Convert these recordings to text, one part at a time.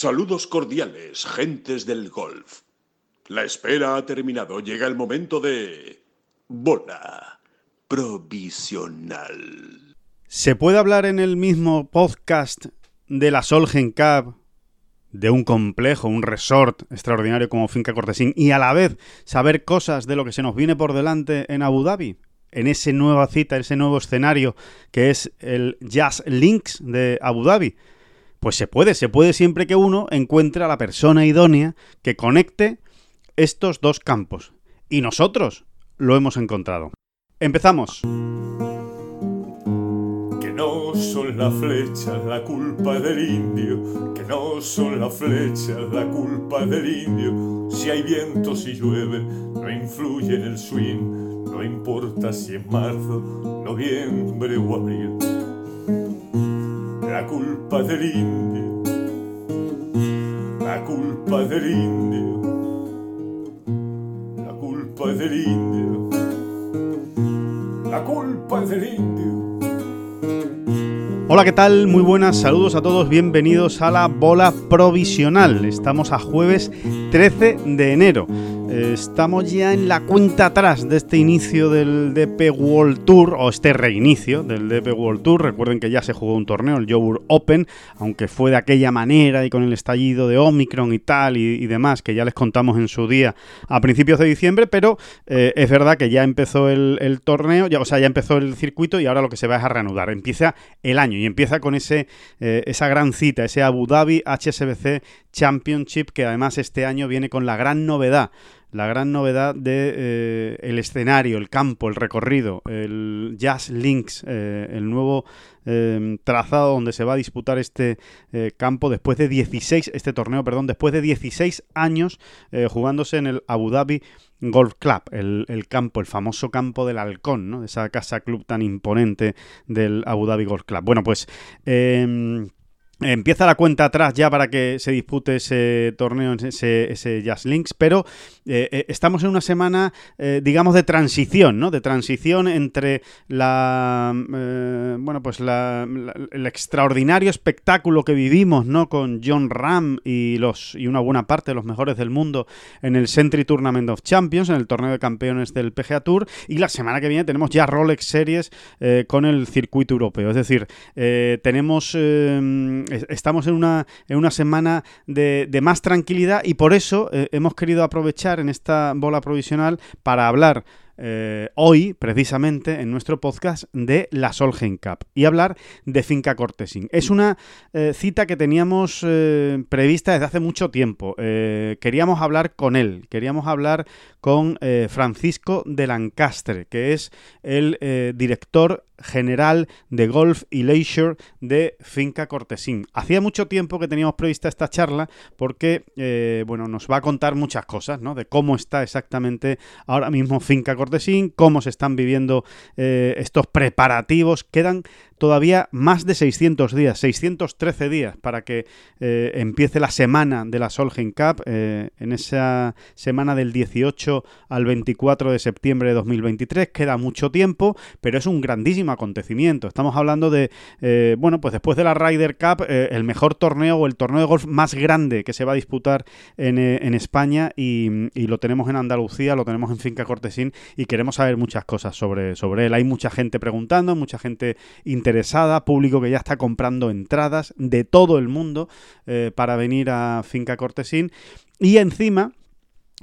Saludos cordiales, gentes del golf. La espera ha terminado. Llega el momento de... Bola provisional. ¿Se puede hablar en el mismo podcast de la Solgen Cup, de un complejo, un resort extraordinario como Finca Cortesín, y a la vez saber cosas de lo que se nos viene por delante en Abu Dhabi? En esa nueva cita, ese nuevo escenario que es el Jazz Links de Abu Dhabi. Pues se puede, se puede siempre que uno encuentre a la persona idónea que conecte estos dos campos. Y nosotros lo hemos encontrado. Empezamos. Que no son las flechas la culpa del indio, que no son las flechas la culpa del indio. Si hay viento, si llueve, no influye en el swing, no importa si es marzo, noviembre o abril la culpa del indio, la culpa del indio, la culpa del indio, la culpa del indio. Hola, ¿qué tal? Muy buenas, saludos a todos, bienvenidos a la bola provisional. Estamos a jueves 13 de enero. Estamos ya en la cuenta atrás de este inicio del DP World Tour, o este reinicio del DP World Tour. Recuerden que ya se jugó un torneo, el Joburg Open, aunque fue de aquella manera y con el estallido de Omicron y tal y, demás, que ya les contamos en su día a principios de diciembre, pero eh, es verdad que ya empezó el, torneo, ya, o sea, ya empezó el circuito y ahora lo que se va es a reanudar. Empieza el año y empieza con ese, eh, esa gran cita, ese Abu Dhabi HSBC Championship, que además este año viene con la gran novedad la gran novedad de eh, el escenario, el campo, el recorrido, el Jazz Links, eh, el nuevo em, trazado donde se va a disputar este eh, campo después de 16, este torneo, perdón, después de 16 años jugándose en el Abu Dhabi Golf Club, el, el, campo, el famoso campo del halcón, ¿no? Esa casa club tan imponente del Abu Dhabi Golf Club. Bueno, pues em, Empieza la cuenta atrás ya para que se dispute ese torneo, ese, ese Jazz Links, pero eh, eh, estamos en una semana, eh, digamos, de transición, ¿no? De transición entre la, bueno, pues el extraordinario espectáculo que vivimos, ¿no? Con John Ram y los y una buena parte de los mejores del mundo en el Century Tournament of Champions, en el torneo de campeones del PGA Tour, y la semana que viene tenemos ya Rolex Series con el circuito europeo, es decir, tenemos estamos en una, en una semana de, más tranquilidad y por eso eh, hemos querido aprovechar en esta bola provisional para hablar eh, hoy, precisamente, en nuestro podcast de la Solgen Cup y hablar de Finca Cortesín. Es una eh, cita que teníamos prevista desde hace mucho tiempo. queríamos hablar con él, queríamos hablar con Francisco de Lancastre, que es el director general de golf y leisure de Finca Cortesín. Hacía mucho tiempo que teníamos prevista esta charla porque, eh, bueno, nos va a contar muchas cosas, ¿no? De cómo está exactamente ahora mismo Finca Cortesín, cómo se están viviendo eh, estos preparativos. Quedan todavía más de 600 días, 613 días para que eh, empiece la semana de la Solheim Cup, en esa semana del 18 al 24 de septiembre de 2023. Queda mucho tiempo, pero es un grandísimo acontecimiento. Estamos hablando de, eh, bueno, pues después de la Ryder Cup, eh, el mejor torneo o el torneo de golf más grande que se va a disputar en, eh, España y, lo tenemos en Andalucía, lo tenemos en Finca Cortesín y queremos saber muchas cosas sobre, sobre él. Hay mucha gente preguntando, mucha gente interesada, público que ya está comprando entradas de todo el mundo para venir a Finca Cortesín y encima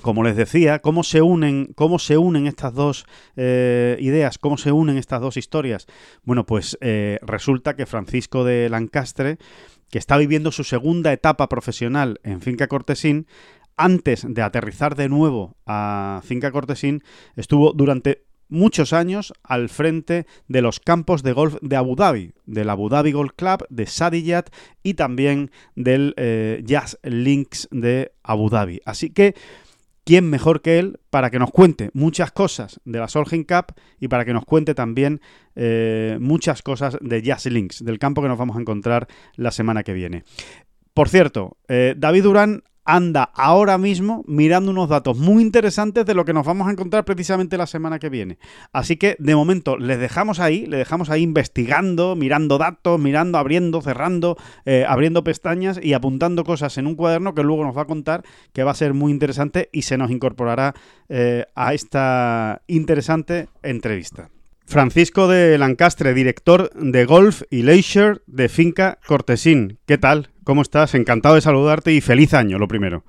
como les decía, cómo se unen, cómo se unen estas dos eh, ideas, cómo se unen estas dos historias. Bueno, pues eh, resulta que Francisco de Lancastre, que está viviendo su segunda etapa profesional en Finca Cortesín, antes de aterrizar de nuevo a Finca Cortesín, estuvo durante muchos años al frente de los campos de golf de Abu Dhabi, del Abu Dhabi Golf Club, de Sadiyat y también del eh, Jazz Links de Abu Dhabi. Así que ¿quién mejor que él para que nos cuente muchas cosas de la Solheim Cup y para que nos cuente también eh, muchas cosas de Jazz Links, del campo que nos vamos a encontrar la semana que viene? Por cierto, eh, David Durán anda ahora mismo mirando unos datos muy interesantes de lo que nos vamos a encontrar precisamente la semana que viene. Así que de momento les dejamos ahí, le dejamos ahí investigando, mirando datos, mirando, abriendo, cerrando, eh, abriendo pestañas y apuntando cosas en un cuaderno que luego nos va a contar que va a ser muy interesante y se nos incorporará eh, a esta interesante entrevista. Francisco de Lancastre, director de Golf y Leisure de Finca Cortesín. ¿Qué tal? ¿Cómo estás? Encantado de saludarte y feliz año, lo primero.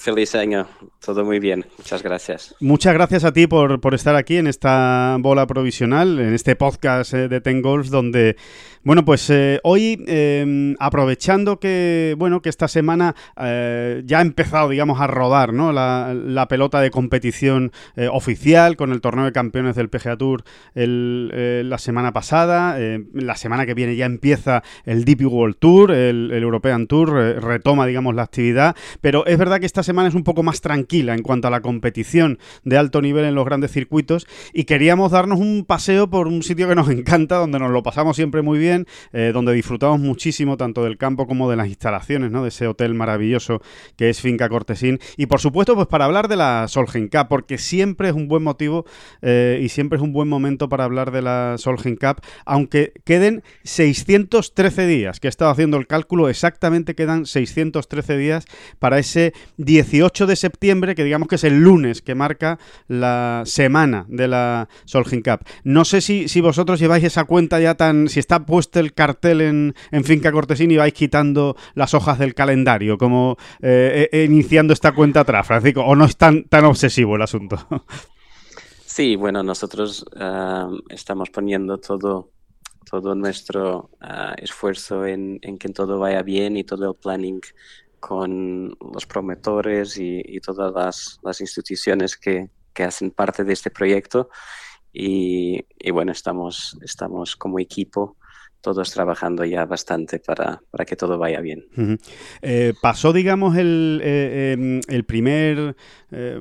Feliz año, todo muy bien, muchas gracias. Muchas gracias a ti por, por estar aquí en esta bola provisional, en este podcast eh, de Ten Golf, donde, bueno, pues eh, hoy, em, aprovechando que, bueno, que esta semana eh, ya ha empezado, digamos, a rodar, ¿no? La, pelota de competición oficial con el torneo de campeones del PGA Tour el, la semana pasada, la semana que viene ya empieza el DP World Tour, el, el European Tour, retoma, digamos, la actividad, pero es verdad que esta semana es un poco más tranquila en cuanto a la competición de alto nivel en los grandes circuitos y queríamos darnos un paseo por un sitio que nos encanta, donde nos lo pasamos siempre muy bien, eh, donde disfrutamos muchísimo tanto del campo como de las instalaciones, ¿no? de ese hotel maravilloso que es Finca Cortesín y por supuesto pues para hablar de la Solgen Cup, porque siempre es un buen motivo eh, y siempre es un buen momento para hablar de la Solgen Cup, aunque queden 613 días, que he estado haciendo el cálculo, exactamente quedan 613 días para ese 10 18 de septiembre, que digamos que es el lunes que marca la semana de la Solheim Cup. No sé si, si vosotros lleváis esa cuenta ya tan... si está el cartel en, en Finca Cortesín y vais quitando las hojas del calendario, como eh, eh, iniciando esta cuenta atrás, Francisco, o no es tan, tan obsesivo el asunto. Sí, bueno, nosotros estamos poniendo todo todo nuestro esfuerzo en, en, que todo vaya bien y todo el planning con los promotores y, todas las, las instituciones que, que, hacen parte de este proyecto. Y, y, bueno, estamos, estamos como equipo todos trabajando ya bastante para, para que todo vaya bien. eh, pasó, digamos, el, eh, em, el primer, eh,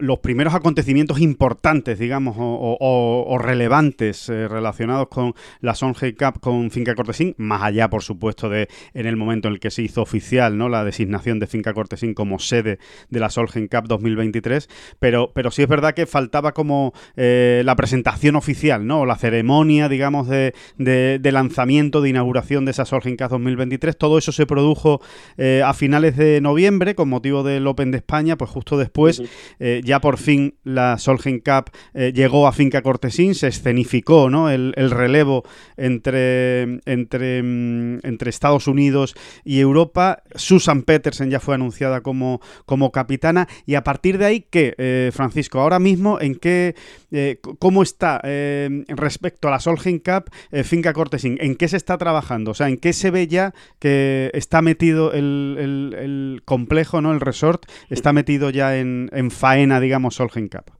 los primeros acontecimientos importantes, digamos, o, o, o relevantes eh, relacionados con la Songe Cup con Finca Cortesín, más allá, por supuesto, de en el momento en el que se hizo oficial ¿no? la designación de Finca Cortesín como sede de la Solgen Cup 2023, pero, pero sí es verdad que faltaba como la presentación oficial, ¿no? la ceremonia, digamos, de de lanzamiento, de inauguración de esa Cup 2023. Todo eso se produjo eh, a finales de noviembre con motivo del Open de España, pues justo después eh, ya por fin la Solheim Cup eh, llegó a Finca Cortesín, se escenificó ¿no? el, el relevo entre, entre, mm, entre Estados Unidos y Europa. Susan Petersen ya fue anunciada como, como capitana y a partir de ahí, ¿qué, Francisco? Ahora mismo, ¿en qué, cómo está respecto a la Solheim Cup Finca Cortesín? ¿en qué se está trabajando? O sea, ¿en qué se ve ya que está metido el, complejo, ¿no? El resort, está metido ya en, faena, digamos, Solgen Cup?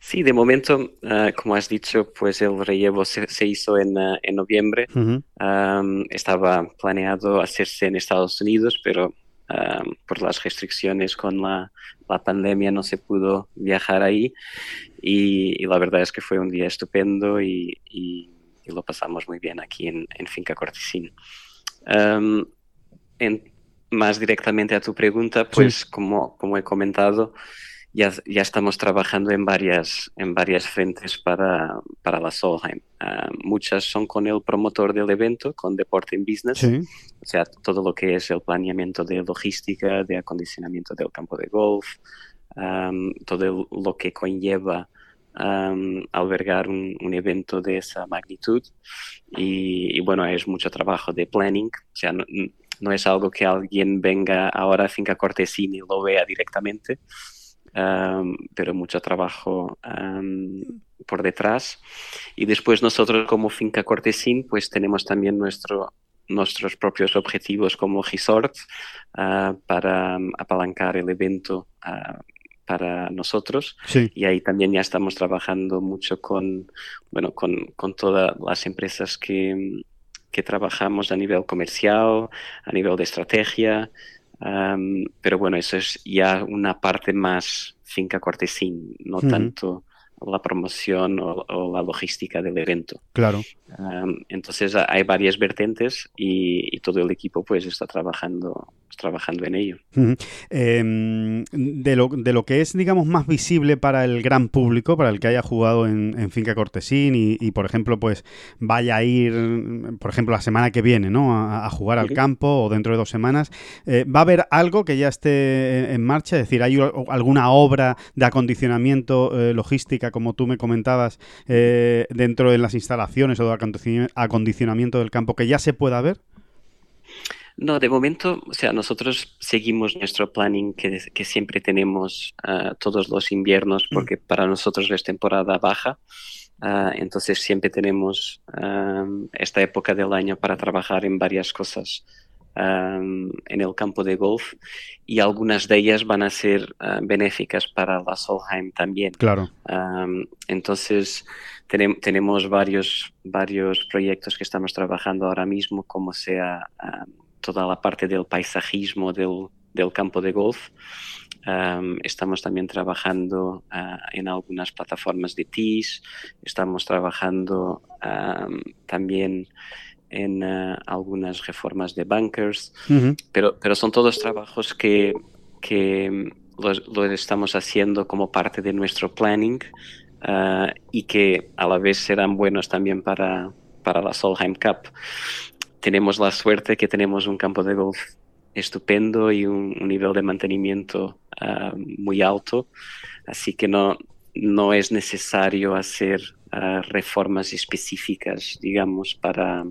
Sí, de momento, uh, como has dicho, pues el relevo se, hizo en, uh, en noviembre. Uh -huh. um, estaba planeado hacerse en Estados Unidos, pero um, por las restricciones con la, la, pandemia no se pudo viajar ahí. Y, y, la verdad es que fue un día estupendo y, y y lo pasamos muy bien aquí en, en Finca Cortesín. Um, en, más directamente a tu pregunta, pues sí. como, como he comentado, ya, ya estamos trabajando en varias, en varias frentes para, para la Solheim. Uh, muchas son con el promotor del evento, con Deporting Business, sí. o sea, todo lo que es el planeamiento de logística, de acondicionamiento del campo de golf, um, todo lo que conlleva um, albergar un, un, evento de esa magnitud y, y, bueno, es mucho trabajo de planning, o sea, no, no, es algo que alguien venga ahora a Finca Cortesín y lo vea directamente, um, pero mucho trabajo um, por detrás. Y después nosotros como Finca Cortesín pues tenemos también nuestro nuestros propios objetivos como resort uh, para apalancar el evento uh, para nosotros sí. y ahí también ya estamos trabajando mucho con, bueno, con, con todas las empresas que, que, trabajamos a nivel comercial, a nivel de estrategia, um, pero bueno, eso es ya una parte más finca cortesín, no tanto la promoción o, la logística del evento. Claro. entonces hay varias vertientes y, todo el equipo pues está trabajando, trabajando en ello. Em, de, lo, de, lo, que es, digamos, más visible para el gran público, para el que haya jugado en, Finca Cortesín y, por ejemplo, pues vaya a ir, por ejemplo, la semana que viene, ¿no? A, jugar al campo o dentro de dos semanas, eh, ¿va a haber algo que ya esté en marcha? Es decir, ¿hay alguna obra de acondicionamiento eh, logística, como tú me comentabas, eh, dentro de las instalaciones o de acondicionamiento del campo que ya se pueda ver? No, de momento, o sea, nosotros seguimos nuestro planning que, que siempre tenemos ah, todos los inviernos, mm. porque para nosotros es temporada baja. Ah, entonces siempre tenemos esta época del año para trabajar en varias cosas en el campo de golf y algunas de ellas van a ser ah, benéficas para la Solheim también. Claro. entonces tenemos varios, varios proyectos que estamos trabajando ahora mismo, como sea toda la parte del paisajismo del, del campo de golf. estamos también trabajando uh, en algunas plataformas de TIS, estamos trabajando um, también en uh, algunas reformas de bunkers, uh -huh. pero, pero son todos trabajos que, que los, lo estamos haciendo como parte de nuestro planning uh, y que a la vez serán buenos también para, para la Solheim Cup. Tenemos la suerte que tenemos un campo de golf estupendo y un, un nivel de mantenimiento uh, muy alto, así que no, no es necesario hacer reformas específicas, digamos, para,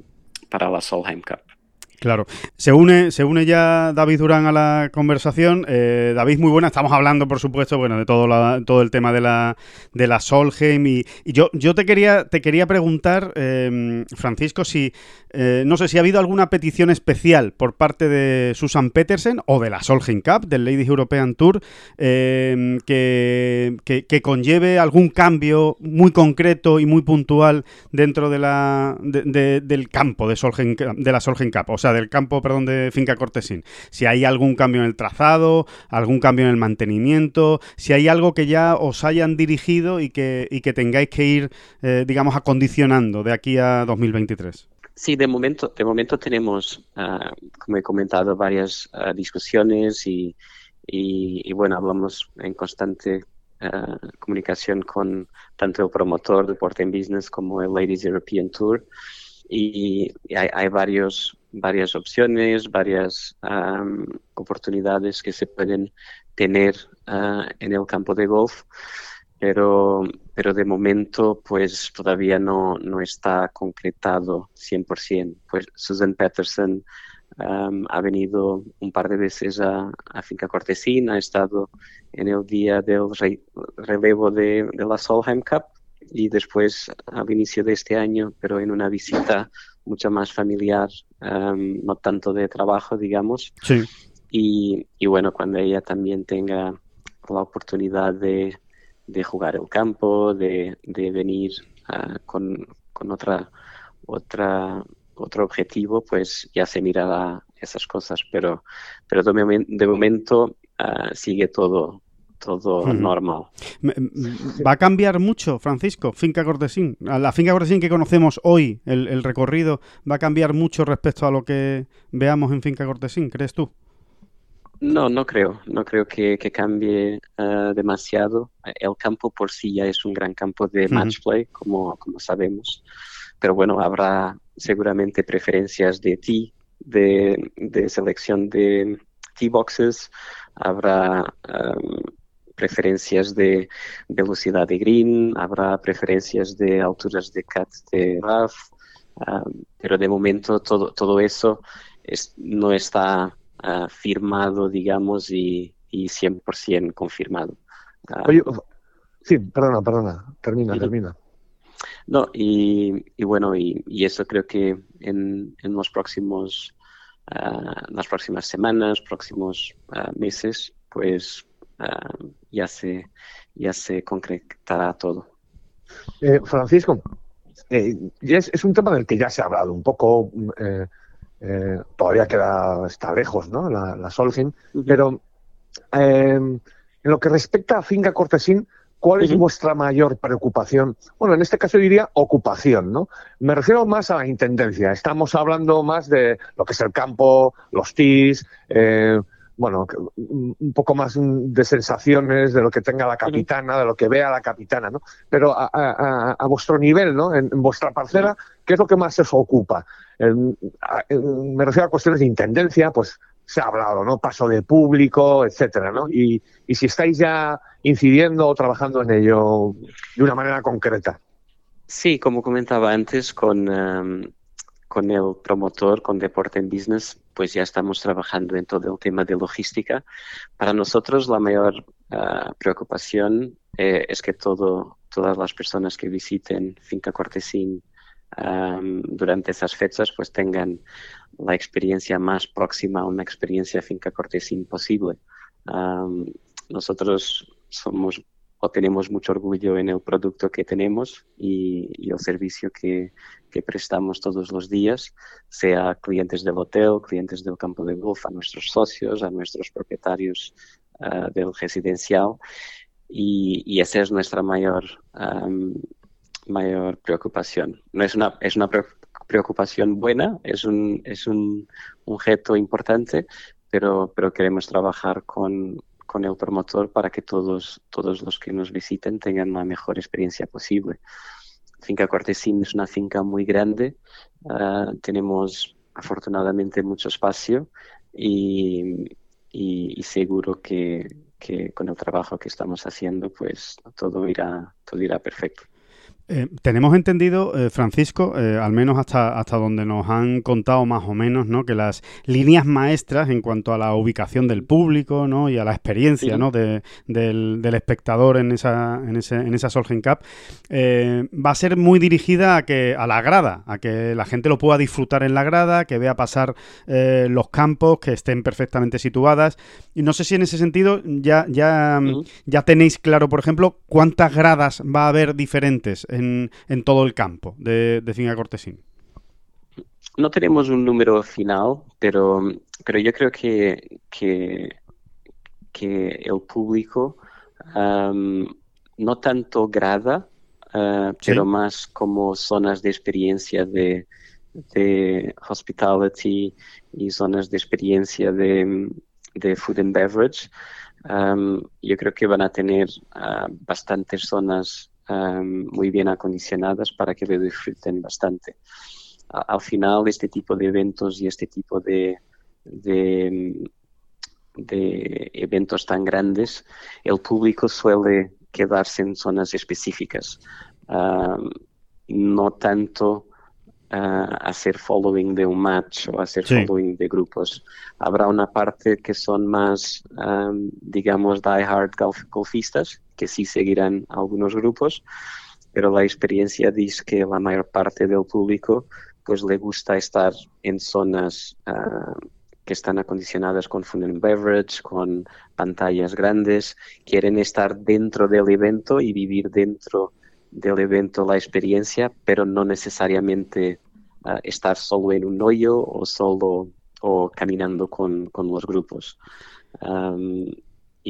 para la Solheim Cup. Claro. Se une, se une ya David Durán a la conversación. Eh, David, muy buena. Estamos hablando, por supuesto, bueno, de todo, la, todo el tema de la, de la Solheim. Y, yo, yo te quería, te quería preguntar, eh, Francisco, si eh, no sé si ha habido alguna petición especial por parte de Susan Petersen o de la Solheim Cup, del Ladies European Tour, que, que, que, conlleve algún cambio muy concreto y muy puntual dentro de la, de, del campo de, Solheim, de la Solheim Cup. O sea, del campo, perdón, de Finca Cortesín. Si hay algún cambio en el trazado, algún cambio en el mantenimiento, si hay algo que ya os hayan dirigido y que, y que tengáis que ir, eh, digamos, acondicionando de aquí a 2023. Sí, de momento, de momento tenemos, uh, como he comentado, varias uh, discusiones y, y, y, bueno, hablamos en constante uh, comunicación con tanto el promotor de Port Business como el Ladies European Tour y hay, hay varios varias opciones, varias oportunidades que se pueden tener uh, en el campo de golf, pero, pero de momento pues todavía no, no está concretado 100%. Pues Susan Peterson um, ha venido un par de veces a, a Finca Cortesín, ha estado en el día del re, relevo de la Solheim Cup y después al inicio de este año, pero en una visita mucho más familiar, um, no tanto de trabajo, digamos. Sí. Y, y, bueno, cuando ella también tenga la oportunidad de, de jugar el campo, de, de venir uh, con, con, otra, otra, otro objetivo, pues ya se mirará esas cosas. Pero, pero de, momento uh, sigue todo todo normal. ¿Va a cambiar mucho, Francisco, Finca Cortesín? La Finca Cortesín que conocemos hoy, el, el, recorrido, ¿va a cambiar mucho respecto a lo que veamos en Finca Cortesín, crees tú? No, no creo, no creo que, que cambie uh, demasiado. El campo por sí ya es un gran campo de uh -huh. match play, como, como sabemos, pero bueno, habrá seguramente preferencias de ti, de, de selección de T-boxes, habrá um, preferencias de velocidad de green, habrá preferencias de alturas de cut de um, pero de momento todo, todo eso es, no está uh, firmado, digamos, y, y 100% confirmado. Oye, sí, perdona, perdona, termina, y, termina. No, y, y bueno, y, y, eso creo que en, en los próximos, uh, las próximas semanas, próximos meses, pues uh, ya, se, ya se concretará todo. Eh, Francisco, eh, es, es, un tema del que ya se ha hablado un poco, eh, eh todavía queda, está lejos, ¿no? La, la uh -huh. pero en lo que respecta a Finca Cortesín, ¿Cuál es vuestra mayor preocupación? Bueno, en este caso diría ocupación, ¿no? Me refiero más a la intendencia. Estamos hablando más de lo que es el campo, los TIS, eh, bueno, un poco más de sensaciones de lo que tenga la capitana, de lo que vea la capitana, ¿no? Pero a, vuestro nivel, ¿no? En, vuestra parcela, ¿qué es lo que más os ocupa? me refiero a cuestiones de intendencia, pues se ha hablado, ¿no? Paso de público, etcétera, ¿no? Y, y si estáis ya incidiendo o trabajando en ello de una manera concreta. Sí, como comentaba antes, con, em, con el promotor, con Deporte en Business, pues ya estamos trabajando en todo el tema de logística. Para nosotros la mayor ah, preocupación eh, es que todo, todas las personas que visiten Finca Cortesín durante esas fechas pues tengan la experiencia más próxima a una experiencia finca cortesín posible. nosotros somos o tenemos mucho orgullo en el producto que tenemos y, el servicio que, que, prestamos todos los días, sea clientes del hotel, clientes del campo de golf, a nuestros socios, a nuestros propietarios ah, del residencial. Y, y, esa es nuestra mayor mayor preocupación. No es una, es una preocupación buena, es un, es un, un reto importante, pero, pero queremos trabajar con, con el promotor para que todos, todos los que nos visiten tengan la mejor experiencia posible. Finca Cortesín es una finca muy grande, ah, tenemos afortunadamente mucho espacio y seguro que, que, con el trabajo que estamos haciendo pues todo irá, todo irá perfecto. Eh, tenemos entendido, eh, Francisco, eh, al menos hasta, hasta donde nos han contado más o menos, ¿no? que las líneas maestras en cuanto a la ubicación del público ¿no? y a la experiencia ¿no? del, espectador en esa, en, ese, en esa Solgen Cup va a ser muy dirigida a, que, a la grada, a que la gente lo pueda disfrutar en la grada, que vea pasar los campos, que estén perfectamente situadas. Y no sé si en ese sentido ya, ya, ya tenéis claro, por ejemplo, cuántas gradas va a haber diferentes en, todo el campo de, de Cortesín? No tenemos un número final, pero, pero yo creo que, que, el público no tanto grada, uh, pero más como zonas de experiencia de, de hospitality y zonas de experiencia de, de food and beverage. yo creo que van a tener uh, bastantes zonas muy bien acondicionadas para que lo disfruten bastante. al final, este tipo de eventos y este tipo de, de, eventos tan grandes, el público suele quedarse en zonas específicas, no tanto hacer following de un match o hacer following de grupos. Habrá una parte que son más, digamos, die-hard golfistas, que sí seguirán algunos grupos, pero la experiencia dice que la mayor parte del público pues le gusta estar en zonas ah, que están acondicionadas con food and beverage, con pantallas grandes, quieren estar dentro del evento y vivir dentro del evento la experiencia, pero no necesariamente ah, estar solo en un hoyo o solo o caminando con, con los grupos.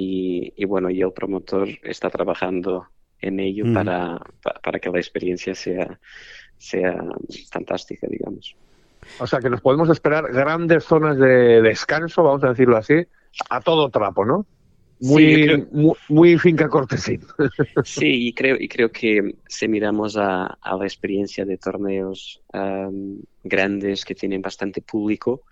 Y, bueno, y el promotor está trabajando en ello mm. para, para, que la experiencia sea, sea fantástica, digamos. O sea, que nos podemos esperar grandes zonas de descanso, vamos a decirlo así, a todo trapo, ¿no? Muy, muy, finca cortesín. Sí, y creo, y creo que si miramos a, a la experiencia de torneos grandes que tienen bastante público,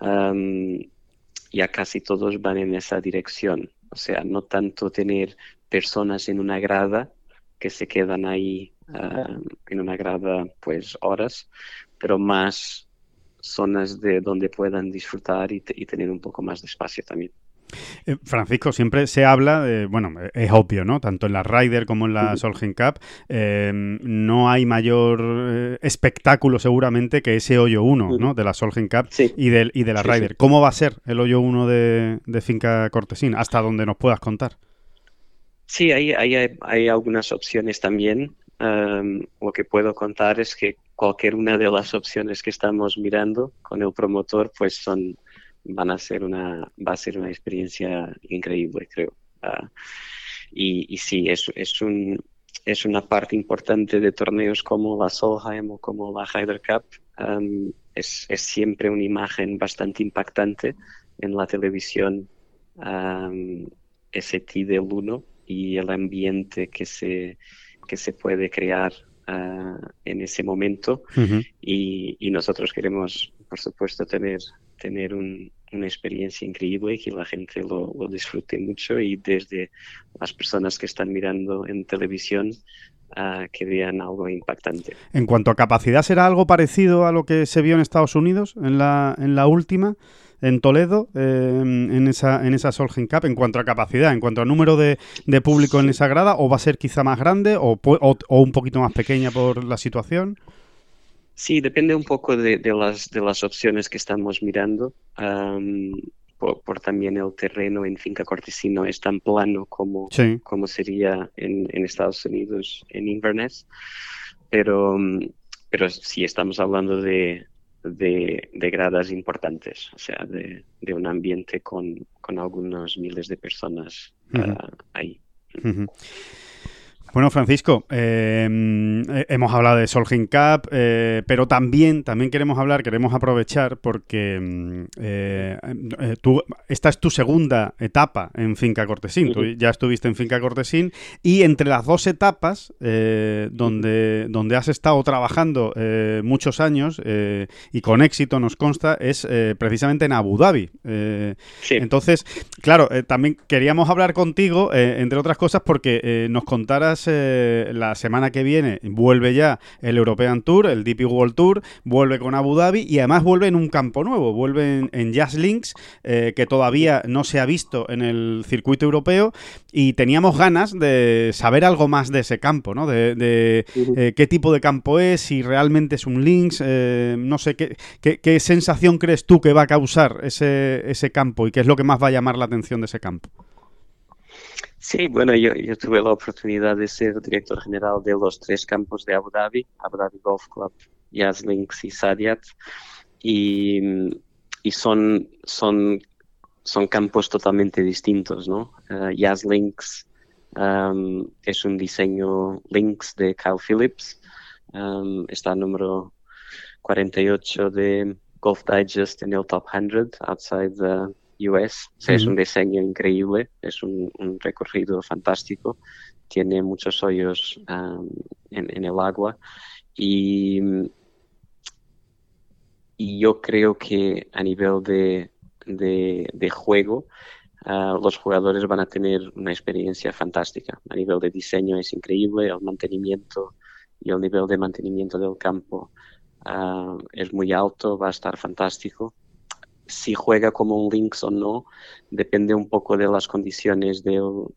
ya casi todos van en esa dirección. O sea, no tanto tener personas en una grada que se quedan ahí ah, en una grada pues horas, pero más zonas de donde puedan disfrutar y tener un poco más de espacio también. Eh, Francisco, siempre se habla de, bueno, es obvio, ¿no? Tanto en la Ryder como en la Solheim Cup, em, no hay mayor eh, espectáculo seguramente que ese hoyo 1, ¿no? De la Solheim Cup y, del, y de la Ryder. ¿Cómo va a ser el hoyo 1 de, Finca Cortesín? Hasta donde nos puedas contar. Sí, hay, hay, hay algunas opciones también. Em, lo que puedo contar es que cualquier una de las opciones que estamos mirando con el promotor, pues son van a ser una, va a ser una experiencia increíble, creo. Ah, y, sí, es, es, un, es una parte importante de torneos como la Solheim o como la Ryder Cup. Um, es, es, siempre una imagen bastante impactante en la televisión, um, ese T del 1 y el ambiente que se, que se puede crear uh, en ese momento. y, y, nosotros queremos, por supuesto, tener, tener un, una experiencia increíble, que la gente lo, lo, disfrute mucho y desde las personas que están mirando en televisión uh, que vean algo impactante. En cuanto a capacidad, ¿será algo parecido a lo que se vio en Estados Unidos en la, en la última? en Toledo, eh, en esa en esa Solheim Cup, en cuanto a capacidad, en cuanto a número de, de público en esa grada, o va a ser quizá más grande o, o, o un poquito más pequeña por la situación? Sí, depende un poco de, de, las, de las opciones que estamos mirando. Um, por, por, también el terreno en Finca Cortesino es tan plano como, sí. como sería en, en, Estados Unidos en Inverness. Pero, pero sí estamos hablando de, de, de gradas importantes, o sea, de, de un ambiente con, con, algunos miles de personas uh -huh. uh, ahí. Uh -huh. Bueno, Francisco, eh, hemos hablado de Solheim Cup, eh, pero también, también queremos hablar, queremos aprovechar porque eh, tú, esta es tu segunda etapa en Finca Cortesín. Tú ya estuviste en Finca Cortesín y entre las dos etapas donde, donde has estado trabajando muchos años y con éxito, nos consta, es precisamente en Abu Dhabi. Sí. Entonces, claro, también queríamos hablar contigo, entre otras cosas, porque nos contaras eh, la semana que viene vuelve ya el European Tour, el DP World Tour, vuelve con Abu Dhabi y además vuelve en un campo nuevo, vuelve en, en Jazz Links, eh, que todavía no se ha visto en el circuito europeo y teníamos ganas de saber algo más de ese campo, ¿no? De, de eh, qué tipo de campo es, si realmente es un Links, no sé, ¿qué, ¿qué, qué, sensación crees tú que va a causar ese, ese campo y qué es lo que más va a llamar la atención de ese campo? Sí, bueno, yo, yo, tuve la oportunidad de ser director general de los tres campos de Abu Dhabi, Abu Dhabi Golf Club, Yas Links y Sadiat, y, y son, son, son campos totalmente distintos, ¿no? Uh, Yas Links um, es un diseño Links de Kyle Phillips, um, está número 48 de Golf Digest en el Top 100, outside the US. O sea, -huh. Es un diseño increíble, es un, un, recorrido fantástico, tiene muchos hoyos um, en, en, el agua y, y, yo creo que a nivel de, de, de juego uh, los jugadores van a tener una experiencia fantástica. A nivel de diseño es increíble, el mantenimiento y el nivel de mantenimiento del campo uh, es muy alto, va a estar fantástico si juega como un Lynx o no depende un poco de las condiciones de, uh,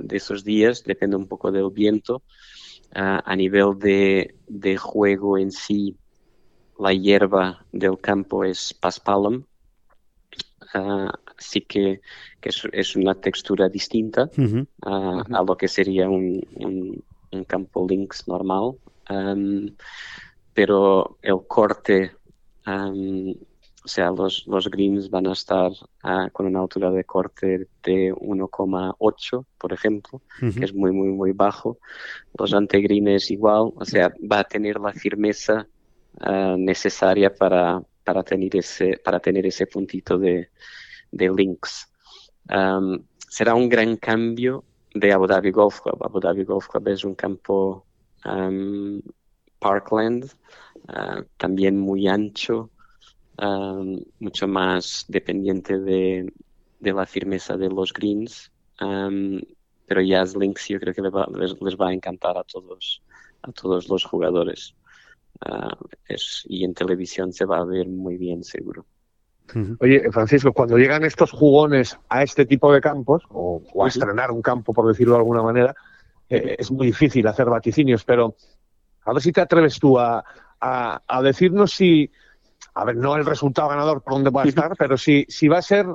de esos días, depende un poco del viento. Uh, a nivel de, de, juego en sí, la hierba del campo es paspalum, uh, así que, que es, es, una textura distinta uh -huh. -huh. a lo que sería un, un, un campo Lynx normal. Um, pero el corte um, o sea, los, los greens van a estar uh, con una altura de corte de 1,8, por ejemplo, uh -huh. que es muy, muy, muy bajo. Los antegreens igual, o sea, va a tener la firmeza uh, necesaria para, para, tener ese, para tener ese puntito de, de links. Um, será un gran cambio de Abu Dhabi Golf Club. Abu Dhabi Golf Club es un campo um, parkland, uh, también muy ancho, um, mucho más dependiente de, de, la firmeza de los greens. Um, pero Jazz Links yo creo que les va, les, les va, a encantar a todos, a todos los jugadores. Uh, es, y en televisión se va a ver muy bien, seguro. Oye, Francisco, cuando llegan estos jugones a este tipo de campos, o, o a estrenar un campo, por decirlo de alguna manera, eh, es muy difícil hacer vaticinios, pero a ver si te atreves tú a, a, a decirnos si, a ver, no el resultado ganador por dónde va a estar, pero si, si va a ser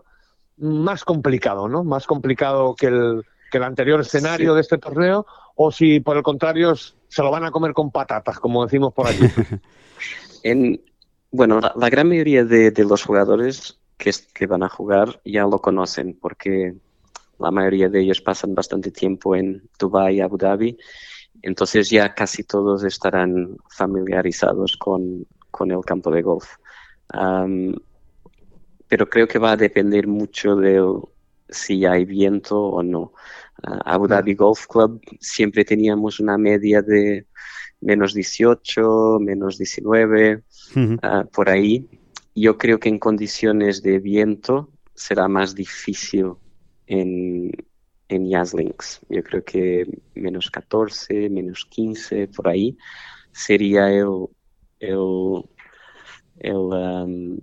más complicado, ¿no? Más complicado que el, que el anterior escenario sí. de este torneo, o si por el contrario se lo van a comer con patatas, como decimos por aquí. en, bueno, la, la gran mayoría de, de, los jugadores que, que van a jugar ya lo conocen, porque la mayoría de ellos pasan bastante tiempo en Dubái y Abu Dhabi, entonces ya casi todos estarán familiarizados con, con el campo de golf. Pero creo que va a depender mucho de si hay viento o no. Abu Dhabi Golf Club siempre teníamos una media de menos 18, menos 19, ah, por ahí. Yo creo que en condiciones de viento será más difícil en, en Links. Yo creo que menos 14, menos 15, por ahí, sería el, el, el, um,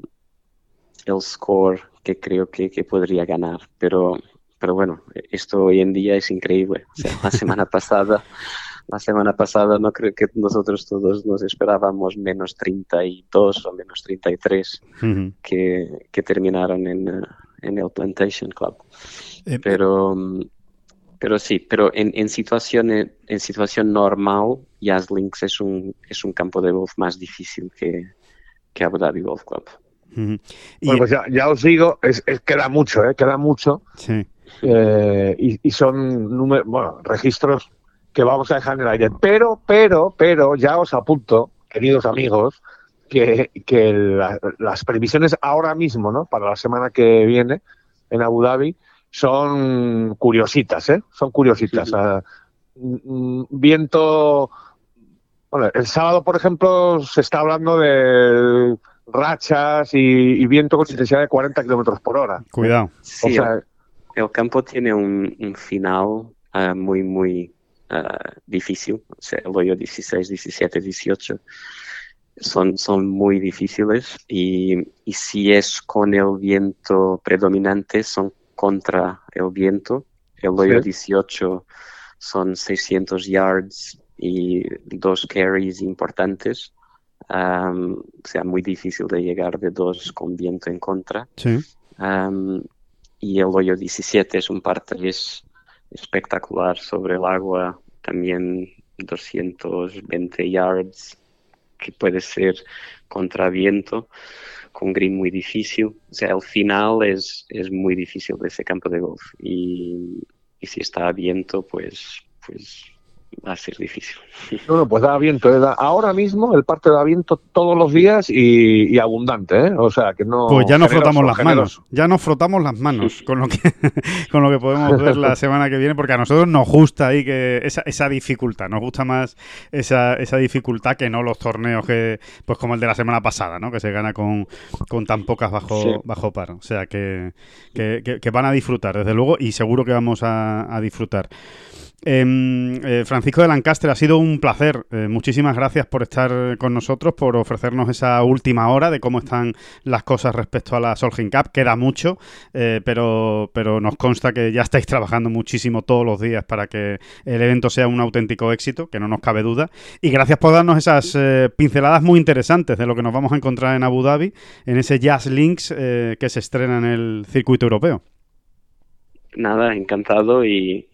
el score que creo que, que podría ganar. Pero pero bueno, esto hoy en día es increíble. la semana pasada, la semana pasada no creo que nosotros todos nos esperábamos menos 32 o menos 33 que, que, terminaron en, eh, en, el Plantation Club. Eh, pero, pero sí, pero en, en, situación, en situación normal, Jazz Links es un, es un campo de golf más difícil que, que Abu Dhabi Golf Club. Bueno, pues ya, ya, os digo, es, es, queda mucho, ¿eh? queda mucho. Sí. Eh, y, son bueno, registros que vamos a dejar en el aire. Pero, pero, pero, ya os apunto, queridos amigos, que, las previsiones ahora mismo, ¿no? Para la semana que viene en Abu Dhabi, son curiositas, ¿eh? Son curiositas. Mm, viento. Bueno, el sábado, por ejemplo, se está hablando de rachas y, viento con intensidad de 40 kilómetros por hora. Cuidado. o sea, el campo tiene un, final ah, muy, muy ah, difícil. O sea, el hoyo 16, 17, 18 son, son muy difíciles y, y, si es con el viento predominante son contra el viento. El hoyo 18 son 600 yards y dos carries importantes. o sea, muy difícil de llegar de dos con viento en contra. Sí y el hoyo 17 es un par 3 espectacular sobre el agua, también 220 yards, que puede ser contra viento, con green muy difícil. O sea, el final es, es muy difícil de ese campo de golf y, y si está a viento, pues, pues va a ser difícil. Bueno, pues da viento. ¿eh? Ahora mismo el parte da viento todos los días y, abundante, ¿eh? O sea, que no... Pues ya nos frotamos las manos, ya nos frotamos las manos con lo que, con lo que podemos ver la semana que viene, porque a nosotros nos gusta ahí que esa, esa dificultad, nos gusta más esa, esa dificultad que no los torneos que, pues como el de la semana pasada, ¿no? Que se gana con, con tan pocas bajo, bajo par. O sea, que, que, van a disfrutar, desde luego, y seguro que vamos a, a disfrutar. Em, eh, Francisco de Lancaster, ha sido un placer. Eh, muchísimas gracias por estar con nosotros, por ofrecernos esa última hora de cómo están las cosas respecto a la Solheim Cup. Queda mucho, eh, pero, pero nos consta que ya estáis trabajando muchísimo todos los días para que el evento sea un auténtico éxito, que no nos cabe duda. Y gracias por darnos esas pinceladas muy interesantes de lo que nos vamos a encontrar en Abu Dhabi, en ese Jazz Links que se estrena en el circuito europeo nada, encantado y,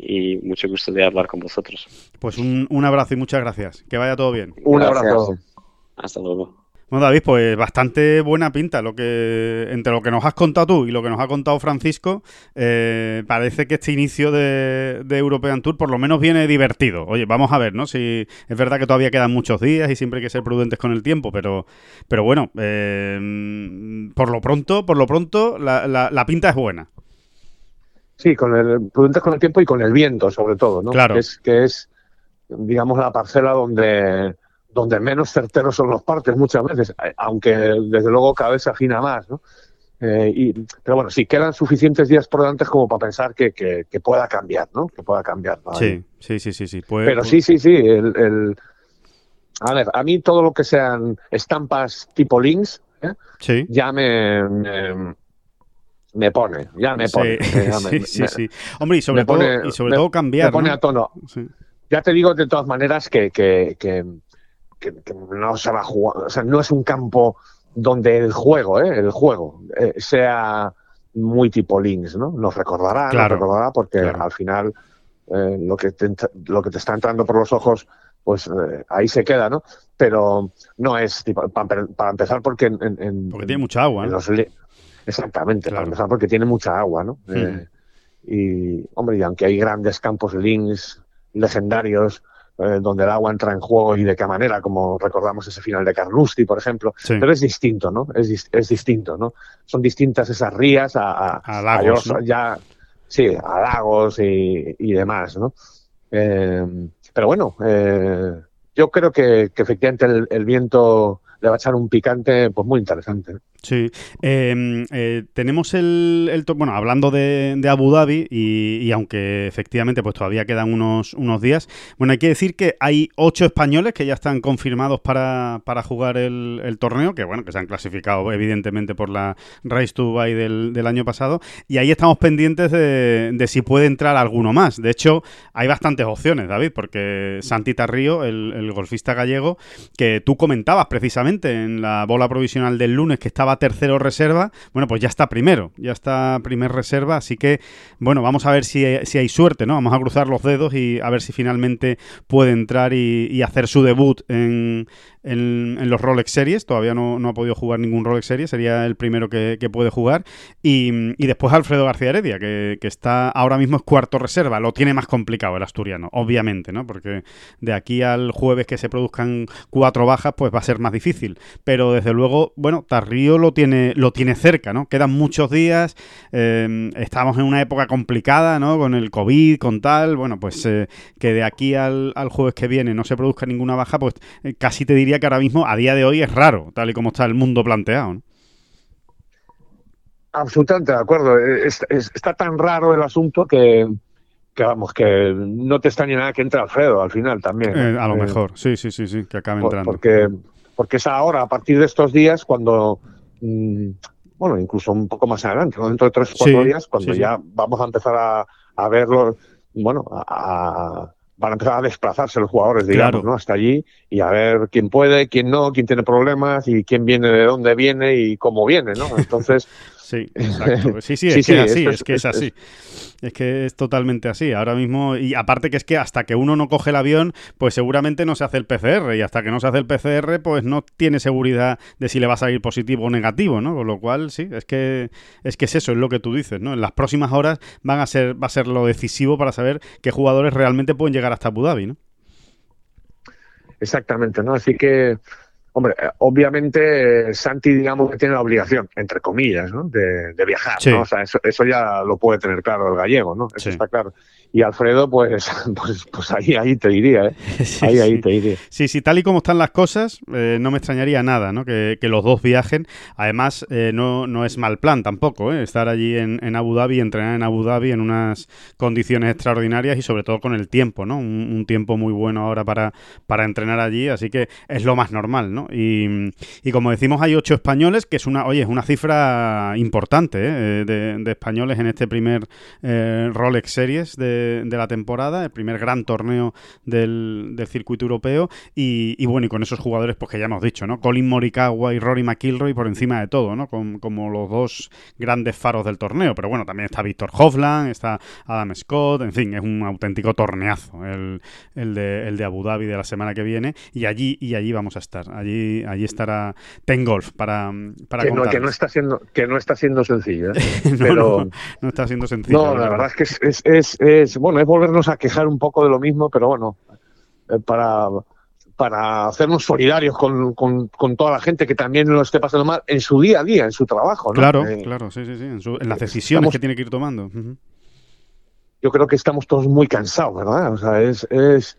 mucho gusto de hablar con vosotros. Pues un, abrazo y muchas gracias. Que vaya todo bien. Un abrazo. Hasta luego. Bueno, David, pues bastante buena pinta lo que entre lo que nos has contado tú y lo que nos ha contado Francisco. Eh, parece que este inicio de, European Tour por lo menos viene divertido. Oye, vamos a ver, ¿no? Si es verdad que todavía quedan muchos días y siempre hay que ser prudentes con el tiempo, pero, pero bueno, eh, por lo pronto, por lo pronto, la, la pinta es buena. Sí, con el prudentes con el tiempo y con el viento, sobre todo, ¿no? Claro. Que es, que es digamos, la parcela donde, donde menos certeros son los partes muchas veces, aunque desde luego cada vez se afina más, ¿no? Eh, y, pero bueno, sí, quedan suficientes días por delante como para pensar que, que, pueda cambiar, ¿no? Que pueda cambiar. Sí, sí, sí, sí. sí. pero sí, sí, sí. El, el, A ver, a mí todo lo que sean estampas tipo links, ¿eh? sí. ya me me pone, ya me pone. sí, sí, sí. Hombre, y sobre, todo, y sobre todo cambiar. Me pone a tono. Ya te digo de todas maneras que, que, que, no se va a jugar, o sea, no es un campo donde el juego, ¿eh? el juego, eh, sea muy tipo links, ¿no? Nos recordará, claro, nos recordará porque al final eh, lo, que te, lo que te está entrando por los ojos, pues eh, ahí se queda, ¿no? Pero no es, tipo, para, empezar, porque en, Porque tiene mucha agua, Exactamente, para empezar porque tiene mucha agua, ¿no? Eh, y, hombre, y aunque hay grandes campos links legendarios eh, donde el agua entra en juego y de qué manera, como recordamos ese final de Carnoustie, por ejemplo, pero es distinto, ¿no? Es, es, distinto, ¿no? Son distintas esas rías a, a, lagos, ya, sí, a lagos y, y demás, ¿no? Eh, pero bueno, eh, yo creo que, efectivamente el, viento le va a echar un picante pues muy interesante. Sí, em, eh, tenemos el, el, bueno, hablando de, Abu Dhabi y, aunque efectivamente pues todavía quedan unos, unos días, bueno, hay que decir que hay ocho españoles que ya están confirmados para, para jugar el, torneo, que bueno, que se han clasificado evidentemente por la Race to Dubai del, del año pasado y ahí estamos pendientes de, de, si puede entrar alguno más. De hecho, hay bastantes opciones, David, porque Santi Tarrío, el, el golfista gallego, que tú comentabas precisamente en la bola provisional del lunes que estaba tercero reserva, bueno, pues ya está primero, ya está primer reserva, así que, bueno, vamos a ver si, si hay suerte, ¿no? Vamos a cruzar los dedos y a ver si finalmente puede entrar y hacer su debut en, en, los Rolex Series. Todavía no, ha podido jugar ningún Rolex Series, sería el primero que, puede jugar. Y, después Alfredo García Heredia, que, está ahora mismo es cuarto reserva. Lo tiene más complicado el asturiano, obviamente, ¿no? Porque de aquí al jueves que se produzcan cuatro bajas, pues va a ser más difícil. Pero desde luego, bueno, Tarrío lo tiene, lo tiene cerca, ¿no? Quedan muchos días, eh, estamos en una época complicada, ¿no? Con el COVID, con tal, bueno, pues eh, que de aquí al, al, jueves que viene no se produzca ninguna baja, pues eh, casi te diría que ahora mismo, a día de hoy, es raro, tal y como está el mundo planteado. Absolutamente de acuerdo. está tan raro el asunto que, vamos, que no te ni nada que entre Alfredo al final también. Eh, a lo eh, mejor, sí, sí, sí, sí, que acabe entrando. Porque, porque es ahora, a partir de estos días, cuando, mm, bueno, incluso un poco más adelante, dentro de tres o cuatro días, cuando ya vamos a empezar a, a verlo, bueno, a van a empezar a desplazarse los jugadores, digamos, ¿no? Hasta allí y a ver quién puede, quién no, quién tiene problemas y quién viene de dónde viene y cómo viene, ¿no? Entonces, Sí, exacto. Sí, sí, es que es así, es, que es así. Es que es totalmente así. Ahora mismo, y aparte que es que hasta que uno no coge el avión, pues seguramente no se hace el PCR. Y hasta que no se hace el PCR, pues no tiene seguridad de si le va a salir positivo o negativo, ¿no? Con lo cual, sí, es que es que es eso, es lo que tú dices, ¿no? En las próximas horas van a ser, va a ser lo decisivo para saber qué jugadores realmente pueden llegar hasta Abu Dhabi, ¿no? Exactamente, ¿no? Así que Hombre, eh, obviamente Santi, digamos que tiene la obligación, entre comillas, ¿no? de, viajar, ¿no? O sea, eso, eso, ya lo puede tener claro el gallego, ¿no? Eso está claro. Y Alfredo, pues, pues, pues ahí, ahí te diría, ¿eh? ahí, ahí te diría. Sí, sí, tal y como están las cosas, eh, no me extrañaría nada, ¿no? Que, los dos viajen. Además, eh, no, no es mal plan tampoco, ¿eh? Estar allí en, en, Abu Dhabi, entrenar en Abu Dhabi en unas condiciones extraordinarias y sobre todo con el tiempo, ¿no? Un, tiempo muy bueno ahora para, para entrenar allí, así que es lo más normal, ¿no? Y, y como decimos, hay ocho españoles, que es una, oye, es una cifra importante, ¿eh? de, de españoles en este primer Rolex Series de de, la temporada, el primer gran torneo del, circuito europeo y, bueno, y con esos jugadores pues que ya hemos dicho, ¿no? Colin Morikawa y Rory McIlroy por encima de todo, ¿no? como los dos grandes faros del torneo, pero bueno, también está Víctor Hovland, está Adam Scott, en fin, es un auténtico torneazo el, el, de, el de Abu Dhabi de la semana que viene y allí y allí vamos a estar, allí allí estará Ten Golf para, para que, no, que no está siendo que no está siendo sencillo, ¿eh? pero no, está siendo sencillo. No, la verdad, es que es, es bueno, es volvernos a quejar un poco de lo mismo, pero bueno, eh, para, para hacernos solidarios con, con, toda la gente que también lo esté pasando mal en su día a día, en su trabajo. ¿no? Claro, eh, claro, sí, sí, sí, en, las decisiones que tiene que ir tomando. Yo creo que estamos todos muy cansados, ¿verdad? O sea, es, es,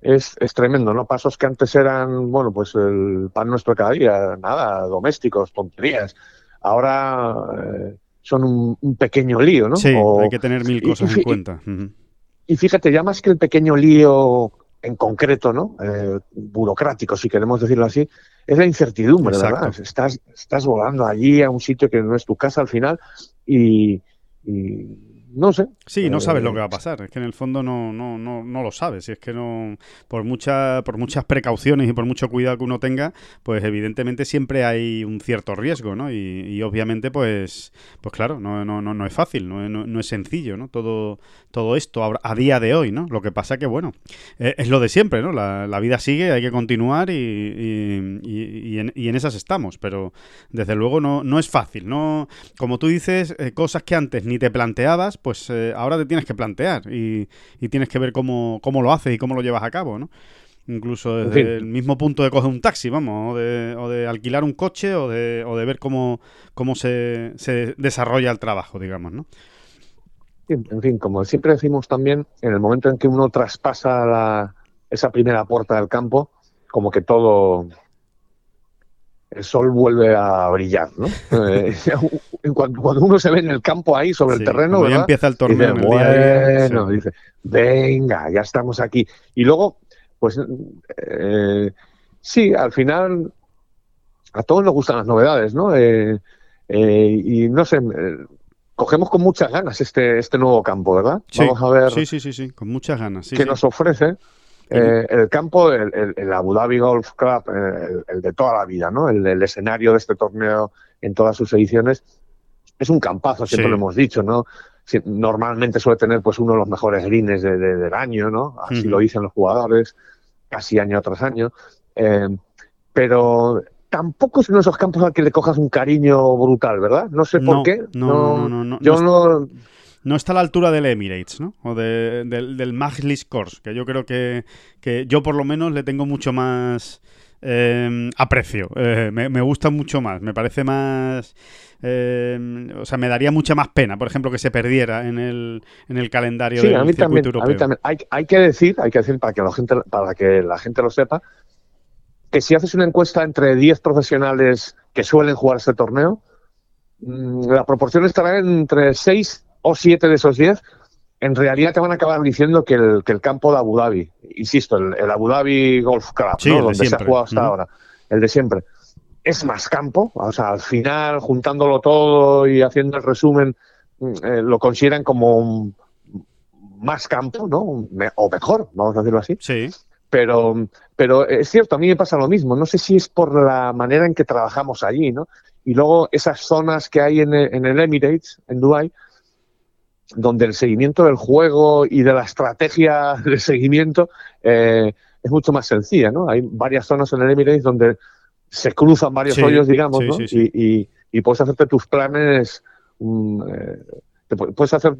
es, es, tremendo, ¿no? Pasos que antes eran, bueno, pues el pan nuestro cada día, nada, domésticos, tonterías. Ahora eh, son un, pequeño lío, ¿no? Sí, hay que tener mil cosas en cuenta. Y fíjate, ya más que el pequeño lío en concreto, ¿no? Eh, burocrático, si queremos decirlo así, es la incertidumbre, ¿verdad? Estás, estás volando allí a un sitio que no es tu casa al final y no sé. Sí, no sabes lo eh, que va a pasar. Es que en el fondo no, no, no, no lo sabes. Y es que no, por, mucha, por muchas precauciones y por mucho cuidado que uno tenga, pues evidentemente siempre hay un cierto riesgo, ¿no? Y, obviamente, pues, pues claro, no, no, no, es fácil, no, no, es sencillo, ¿no? Todo, todo esto a, día de hoy, ¿no? Lo que pasa que, bueno, e, es, lo de siempre, ¿no? La, la, vida sigue, hay que continuar y, y, en, y, en, esas estamos. Pero desde luego no, no es fácil, ¿no? Como tú dices, eh, cosas que antes ni te planteabas, pues eh, ahora te tienes que plantear y, tienes que ver cómo, cómo lo haces y cómo lo llevas a cabo, ¿no? Incluso desde el mismo punto de coger un taxi, vamos, o de, o de alquilar un coche o de, o de ver cómo, cómo se, se desarrolla el trabajo, digamos, ¿no? En fin, como siempre decimos también, en el momento en que uno traspasa la, esa primera puerta del campo, como que todo, el sol vuelve a brillar, ¿no? Eh, cuando, uno se ve en el campo ahí, sobre el terreno, ya empieza el torneo. Dice, bueno, dice, venga, ya estamos aquí. Y luego, pues, eh, sí, al final, a todos nos gustan las novedades, ¿no? Eh, y no sé, cogemos con muchas ganas este, este nuevo campo, ¿verdad? Vamos a ver. Sí, sí, sí, sí, con muchas ganas. ¿Qué nos ofrece? Eh, el campo, el, Abu Dhabi Golf Club, eh, el, de toda la vida, ¿no? El, escenario de este torneo en todas sus ediciones es un campazo, siempre lo hemos dicho, ¿no? normalmente suele tener pues uno de los mejores greens del año, ¿no? Así lo dicen los jugadores, casi año tras año. Eh, pero tampoco es uno de esos campos al que le cojas un cariño brutal, ¿verdad? No sé por qué. No, no, no, Yo no no está a la altura del Emirates, ¿no? O del, del Majlis Course, que yo creo que, yo por lo menos le tengo mucho más em, aprecio. Eh, me, gusta mucho más. Me parece más. Em, o sea, me daría mucha más pena, por ejemplo, que se perdiera en el, en el calendario del a mí también, A mí también. Hay, hay, que decir, hay que decir para que la gente, para que la gente lo sepa, que si haces una encuesta entre 10 profesionales que suelen jugar este torneo, mm, la proporción estará entre 6 o siete de esos diez, en realidad te van a acabar diciendo que el, que el campo de Abu Dhabi, insisto, el, Abu Dhabi Golf Club, donde se ha jugado hasta ahora, el de siempre, es más campo. O sea, al final, juntándolo todo y haciendo el resumen, mm, eh, lo consideran como más campo, ¿no? o mejor, vamos a decirlo así. Sí. Pero, pero es cierto, a mí me pasa lo mismo. No sé si es por la manera en que trabajamos allí, ¿no? Y luego esas zonas que hay en el, en el Emirates, en Dubai, donde el seguimiento del juego y de la estrategia de seguimiento eh, es mucho más sencilla, ¿no? Hay varias zonas en el Emirates donde se cruzan varios hoyos, digamos, ¿no? Y, y, puedes hacerte tus planes, mm, eh, puedes hacer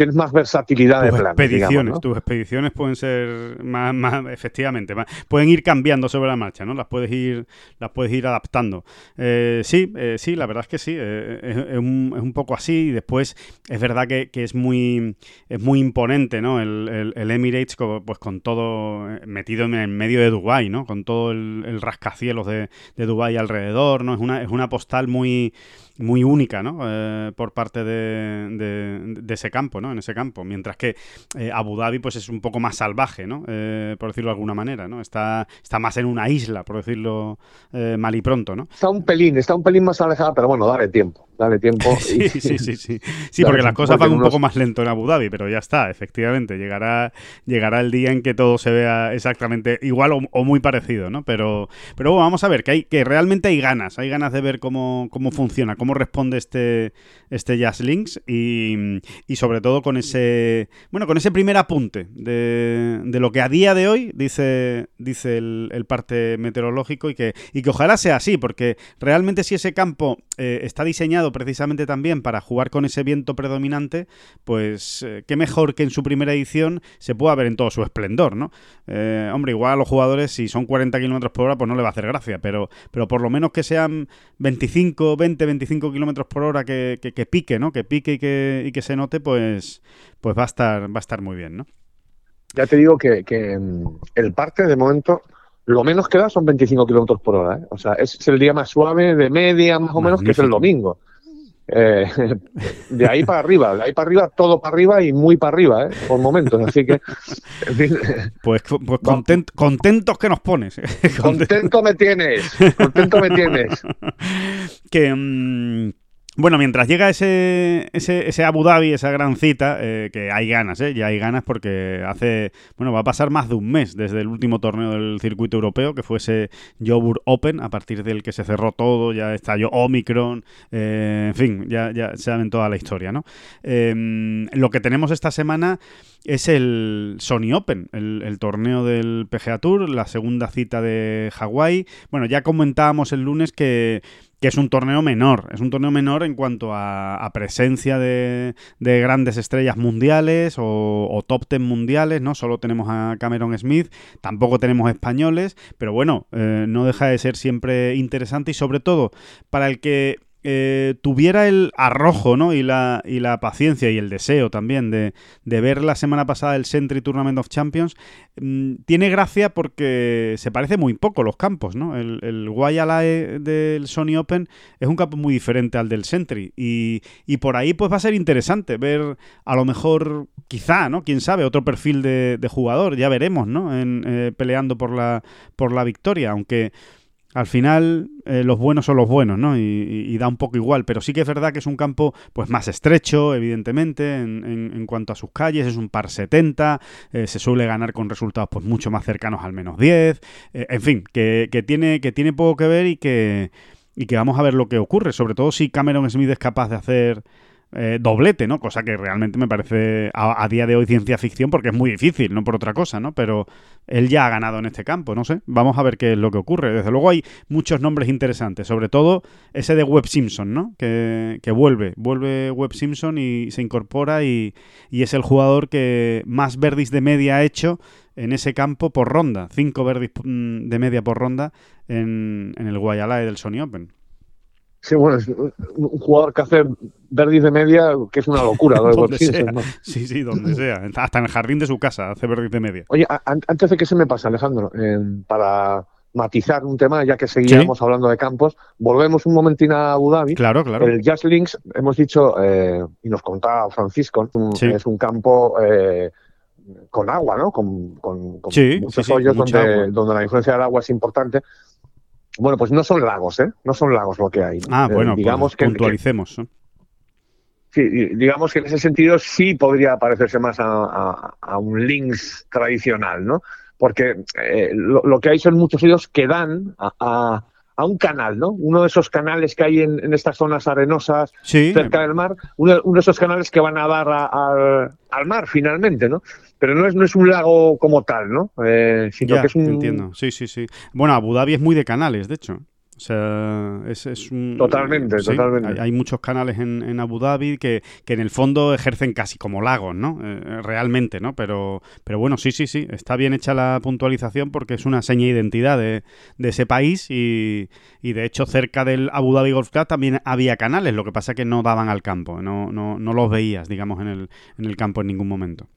tienes más versatilidad de planes. Expediciones, Tus expediciones pueden ser más, más efectivamente, pueden ir cambiando sobre la marcha, ¿no? Las puedes ir, las puedes ir adaptando. Eh, sí, eh, sí, la verdad es que sí, eh, es, un, poco así. Y después es verdad que, es muy es muy imponente, ¿no? El, Emirates, pues con todo metido en medio de Dubái, ¿no? Con todo el, rascacielos de, de Dubái alrededor, ¿no? Es una, es una postal muy muy única, ¿no? Eh, por parte de, ese campo, ¿no? En ese campo. Mientras que eh, Abu Dhabi, pues es un poco más salvaje, ¿no? Eh, por decirlo de alguna manera, ¿no? Está, está más en una isla, por decirlo mal y pronto, ¿no? Está un pelín, está un pelín más alejada, pero bueno, dale tiempo, dale tiempo. sí, sí, sí, sí. Sí, porque las cosas van un poco más lento en Abu Dhabi, pero ya está, efectivamente. Llegará, llegará el día en que todo se vea exactamente igual o, muy parecido, ¿no? Pero, pero bueno, vamos a ver, que hay, que realmente hay ganas, hay ganas de ver cómo, cómo funciona, cómo responde este, este Jazz Links y, y, sobre todo con ese bueno con ese primer apunte de, de lo que a día de hoy dice, dice el, parte meteorológico y que, y que ojalá sea así, porque realmente si ese campo eh, está diseñado precisamente también para jugar con ese viento predominante, pues eh, qué mejor que en su primera edición se pueda ver en todo su esplendor, ¿no? Eh, hombre, igual a los jugadores si son 40 kilómetros por hora pues no le va a hacer gracia, pero, pero por lo menos que sean 25, 20 25 kilómetros por hora que, pique, ¿no? Que pique y que, y que se note, pues, pues va a estar, va a estar muy bien, ¿no? Ya te digo que, mm, el parque de momento lo menos que da son 25 kilómetros por hora. ¿eh? O sea, es el día más suave de media, más o menos, que es el domingo. Eh, de ahí para arriba, de ahí para arriba, todo para arriba y muy para arriba, ¿eh? por momentos. Así que. pues, pues contentos que nos pones. contento me tienes, contento me tienes. que. Mm, bueno, mientras llega ese, ese, ese, Abu Dhabi, esa gran cita, eh, que hay ganas, ¿eh? Ya hay ganas porque hace, bueno, va a pasar más de un mes desde el último torneo del circuito europeo, que fue ese Jobur Open, a partir del que se cerró todo, ya estalló Omicron, eh, en fin, ya, ya saben toda la historia, ¿no? Em, lo que tenemos esta semana es el Sony Open, el, torneo del PGA Tour, la segunda cita de Hawái. Bueno, ya comentábamos el lunes que que es un torneo menor. Es un torneo menor en cuanto a, presencia de, grandes estrellas mundiales o, top ten mundiales, ¿no? Solo tenemos a Cameron Smith, tampoco tenemos españoles, pero bueno, eh, no deja de ser siempre interesante y sobre todo para el que eh, tuviera el arrojo ¿no? y, la, y la paciencia y el deseo también de, ver la semana pasada el Sentry Tournament of Champions, mm, tiene gracia porque se parece muy poco los campos. ¿no? El, el Guayalae del Sony Open es un campo muy diferente al del Sentry y, y, por ahí pues va a ser interesante ver a lo mejor, quizá, ¿no? quién sabe, otro perfil de, jugador, ya veremos, ¿no? En, eh, peleando por la, por la victoria, aunque al final eh, los buenos son los buenos, ¿no? Y, da un poco igual, pero sí que es verdad que es un campo pues más estrecho, evidentemente, en, cuanto a sus calles, es un par 70, eh, se suele ganar con resultados pues mucho más cercanos al menos 10, eh, en fin, que, que, tiene, que tiene poco que ver y que, y que vamos a ver lo que ocurre, sobre todo si Cameron Smith es capaz de hacer eh, doblete, ¿no? Cosa que realmente me parece a, día de hoy ciencia ficción porque es muy difícil, no por otra cosa, ¿no? Pero él ya ha ganado en este campo, no sé. Vamos a ver qué es lo que ocurre. Desde luego hay muchos nombres interesantes, sobre todo ese de Webb Simpson, ¿no? Que, que vuelve, vuelve Webb Simpson y se incorpora y, y es el jugador que más verdis de media ha hecho en ese campo por ronda. Cinco verdis mm, de media por ronda en, en el Guayalae del Sony Open. Sí, bueno, es un jugador que hace verdis de media, que es una locura. Sí, sí, donde sea. Hasta en el jardín de su casa hace verdis de media. Oye, antes de que se me pase, Alejandro, para matizar un tema, ya que seguíamos hablando de campos, volvemos un momentín a Abu Dhabi. Claro, claro. El Jazz Links, hemos dicho, eh, y nos contaba Francisco, es un campo... Eh, con agua, ¿no? Con, con, muchos hoyos donde, donde la influencia del agua es importante. Bueno, pues no son lagos, ¿eh? No son lagos lo que hay. Ah, eh, bueno, digamos que, puntualicemos. sí, digamos que en ese sentido sí podría parecerse más a, un links tradicional, ¿no? Porque eh, lo, que hay son muchos hoyos que dan a, a un canal, ¿no? Uno de esos canales que hay en, estas zonas arenosas cerca del mar, uno, de esos canales que van a dar al mar finalmente, ¿no? Pero no es, no es un lago como tal, ¿no? Eh, sino que es un... Entiendo, sí, sí, sí. Bueno, Abu Dhabi es muy de canales, de hecho. O sea, es, un... Totalmente, totalmente. Hay, muchos canales en, Abu Dhabi que, en el fondo ejercen casi como lagos, ¿no? Eh, realmente, ¿no? Pero, pero bueno, sí, sí, sí. Está bien hecha la puntualización porque es una seña de identidad de, ese país y, de hecho cerca del Abu Dhabi Golf Club también había canales, lo que pasa es que no daban al campo, no, no, no los veías, digamos, en el, en el campo en ningún momento.